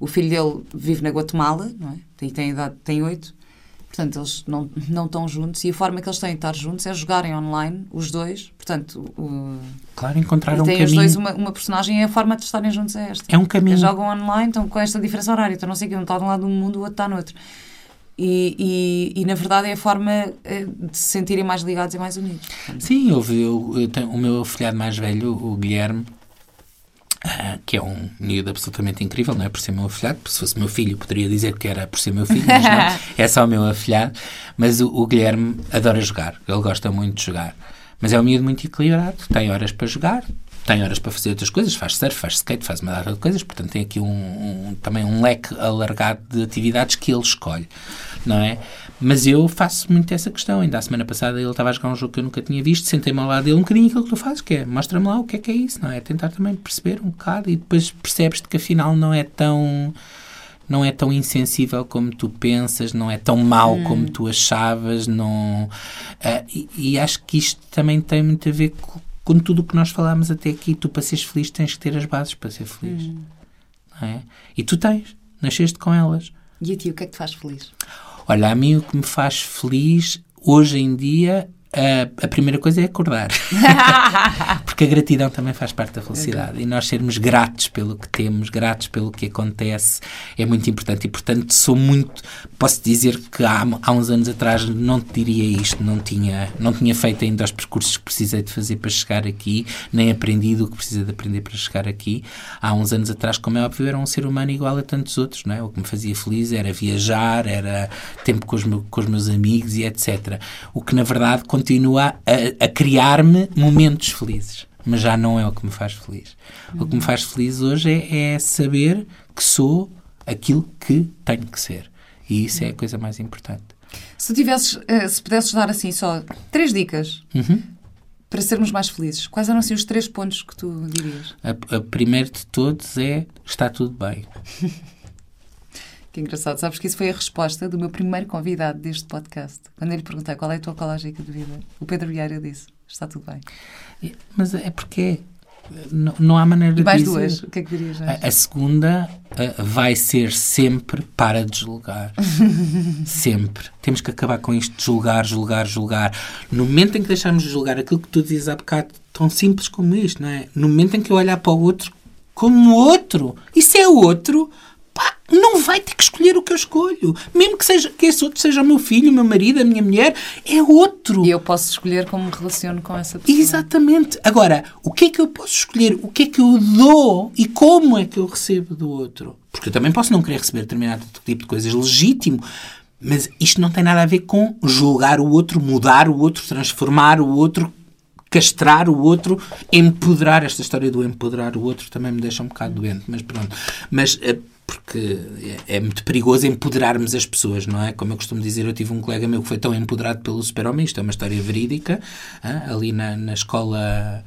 o filho dele vive na Guatemala, não é? E tem idade, tem oito, Portanto, eles não, não estão juntos e a forma que eles têm de estar juntos é jogarem online, os dois. Portanto, o, claro, encontrar um caminho. os dois uma, uma personagem e a forma de estarem juntos é esta. É um caminho. Eles jogam online, estão com esta diferença horária. Então, não sei que um está de um lado do mundo, o outro está no outro. E, e, e, na verdade é a forma eh, de se sentirem mais ligados e mais unidos. Sim, eu, eu, eu tenho, o meu filhado mais velho, o Guilherme, que é um miúdo absolutamente incrível, não é? Por ser meu afilhado, se fosse meu filho poderia dizer que era por ser meu filho, mas não, é só o meu afilhado. Mas o, o, Guilherme adora jogar, ele gosta muito de jogar. Mas é um miúdo muito equilibrado, tem horas para jogar, tem horas para fazer outras coisas, faz surf, faz skate, faz uma data de coisas, portanto tem aqui um, um, também um leque alargado de atividades que ele escolhe, não é? Mas eu faço muito essa questão. Ainda a semana passada ele estava a jogar um jogo que eu nunca tinha visto, sentei-me ao lado dele um bocadinho aquilo que tu fazes, que é mostra-me lá o que é que é isso, não é? Tentar também perceber um bocado e depois percebes-te que afinal não é tão não é tão insensível como tu pensas, não é tão mau hum. como tu achavas, não uh, e, e, acho que isto também tem muito a ver com, com tudo o que nós falámos até aqui. Tu para seres feliz tens que ter as bases para ser feliz, hum. não é? E tu tens, nasceste com elas. E a ti o que é que te faz feliz? Olha, a mim o que me faz feliz hoje em dia a, a primeira coisa é acordar. Porque a gratidão também faz parte da felicidade. E nós sermos gratos pelo que temos, gratos pelo que acontece, é muito importante. E, portanto, sou muito. Posso dizer que há, há uns anos atrás não te diria isto, não tinha, não tinha feito ainda os percursos que precisei de fazer para chegar aqui, nem aprendido o que precisei de aprender para chegar aqui. Há uns anos atrás, como é óbvio, era um ser humano igual a tantos outros, não é? O que me fazia feliz era viajar, era tempo com os, meus, com os meus amigos e etc. O que, na verdade, continua a, a criar-me momentos felizes. Mas já não é o que me faz feliz. Uhum. O que me faz feliz hoje é, é, saber que sou aquilo que tenho que ser. E isso é a coisa mais importante. Se tivesses, eh, se pudesses dar assim só três dicas uhum. para sermos mais felizes, quais eram assim os três pontos que tu dirias? A, a primeiro de todos é está tudo bem. Que engraçado. Sabes que isso foi a resposta do meu primeiro convidado deste podcast. Quando eu lhe perguntei qual é a tua ecológica de vida, o Pedro Vieira disse: Está tudo bem. Mas é porque não, não há maneira de mais dizer. duas. O que é que dirias? A, a segunda vai ser sempre para de julgar. sempre. Temos que acabar com isto de julgar, julgar, julgar. No momento em que deixarmos de julgar aquilo que tu dizes há bocado, tão simples como isto, não é? No momento em que eu olhar para o outro como outro, isso é outro não vai ter que escolher o que eu escolho. Mesmo que, seja, que esse outro seja o meu filho, o meu marido, a minha mulher, é outro. E eu posso escolher como me relaciono com essa pessoa. Exatamente. Agora, o que é que eu posso escolher? O que é que eu dou e como é que eu recebo do outro? Porque eu também posso não querer receber determinado tipo de coisas legítimo, mas isto não tem nada a ver com julgar o outro, mudar o outro, transformar o outro, castrar o outro, empoderar. Esta história do empoderar o outro também me deixa um bocado doente, mas pronto. Mas uh, porque é, é, muito perigoso empoderarmos as pessoas, não é? Como eu costumo dizer, eu tive um colega meu que foi tão empoderado pelo super-homem, isto é uma história verídica, ali na, na escola...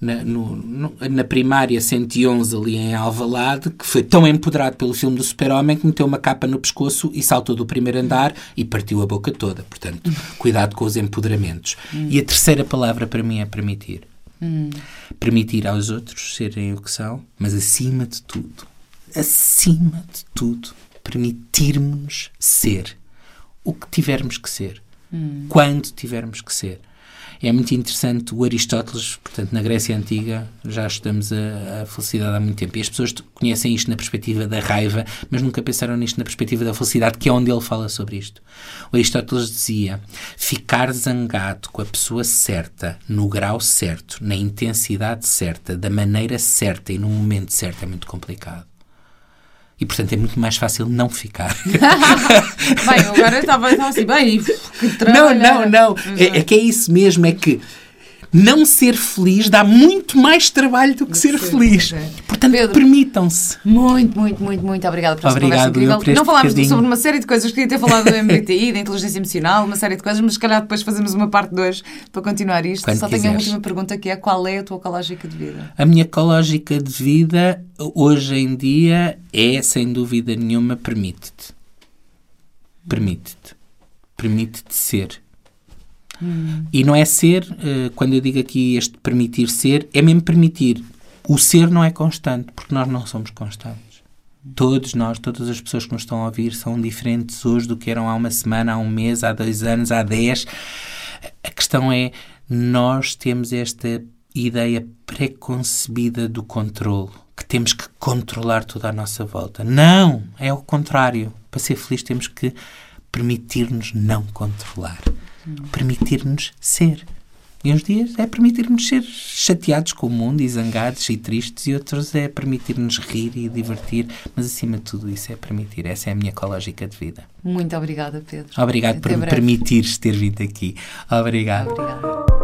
Na, no, no, na primária 111 ali em Alvalade, que foi tão empoderado pelo filme do Super-Homem que meteu uma capa no pescoço e saltou do primeiro andar e partiu a boca toda. Portanto, cuidado com os empoderamentos. Hum. E a terceira palavra para mim é permitir. Hum. Permitir aos outros serem o que são, mas acima de tudo, acima de tudo, permitirmos ser o que tivermos que ser, hum. quando tivermos que ser. É muito interessante o Aristóteles, portanto, na Grécia Antiga, já estudamos a, a, felicidade há muito tempo. E as pessoas conhecem isto na perspectiva da raiva, mas nunca pensaram nisto na perspectiva da felicidade, que é onde ele fala sobre isto. O Aristóteles dizia: ficar zangado com a pessoa certa, no grau certo, na intensidade certa, da maneira certa e no momento certo é muito complicado. E, portanto, é muito mais fácil não ficar. bem, agora estava, assim, bem, que Não, não, não. É, é, que é isso mesmo, é que não ser feliz dá muito mais trabalho do que ser ser, feliz. é. Portanto, permitam-se. Muito, muito, muito, muito obrigada por Obrigado, conversa eu, incrível. Não falámos bocadinho. sobre uma série de coisas, queria ter falado do MBTI, da inteligência emocional, uma série de coisas, mas se calhar depois fazemos uma parte 2 para continuar isto. Quando Só tenho a quiseres. última pergunta que é qual é a tua ecológica de vida? A minha ecológica de vida, hoje em dia, é, sem dúvida nenhuma, permite-te. Permite-te. Permite-te ser. E não é ser, eh, quando eu digo aqui este permitir ser, é mesmo permitir. O ser não é constante, porque nós não somos constantes. Todos nós, todas as pessoas que nos estão a ouvir, são diferentes hoje do que eram há uma semana, há um mês, há dois anos, há dez. A questão é, nós temos esta ideia preconcebida do controle, que temos que controlar toda a nossa volta. Não, é o contrário. Para ser feliz temos que permitir-nos não controlar. Permitir-nos ser. E uns dias é permitir-nos ser chateados com o mundo e zangados e tristes, e outros é permitir-nos rir e divertir, mas acima de tudo isso é permitir. Essa é a minha ecológica de vida. Muito obrigada, Pedro. Obrigado Até por me breve. permitires ter vindo aqui. Obrigado. Obrigada.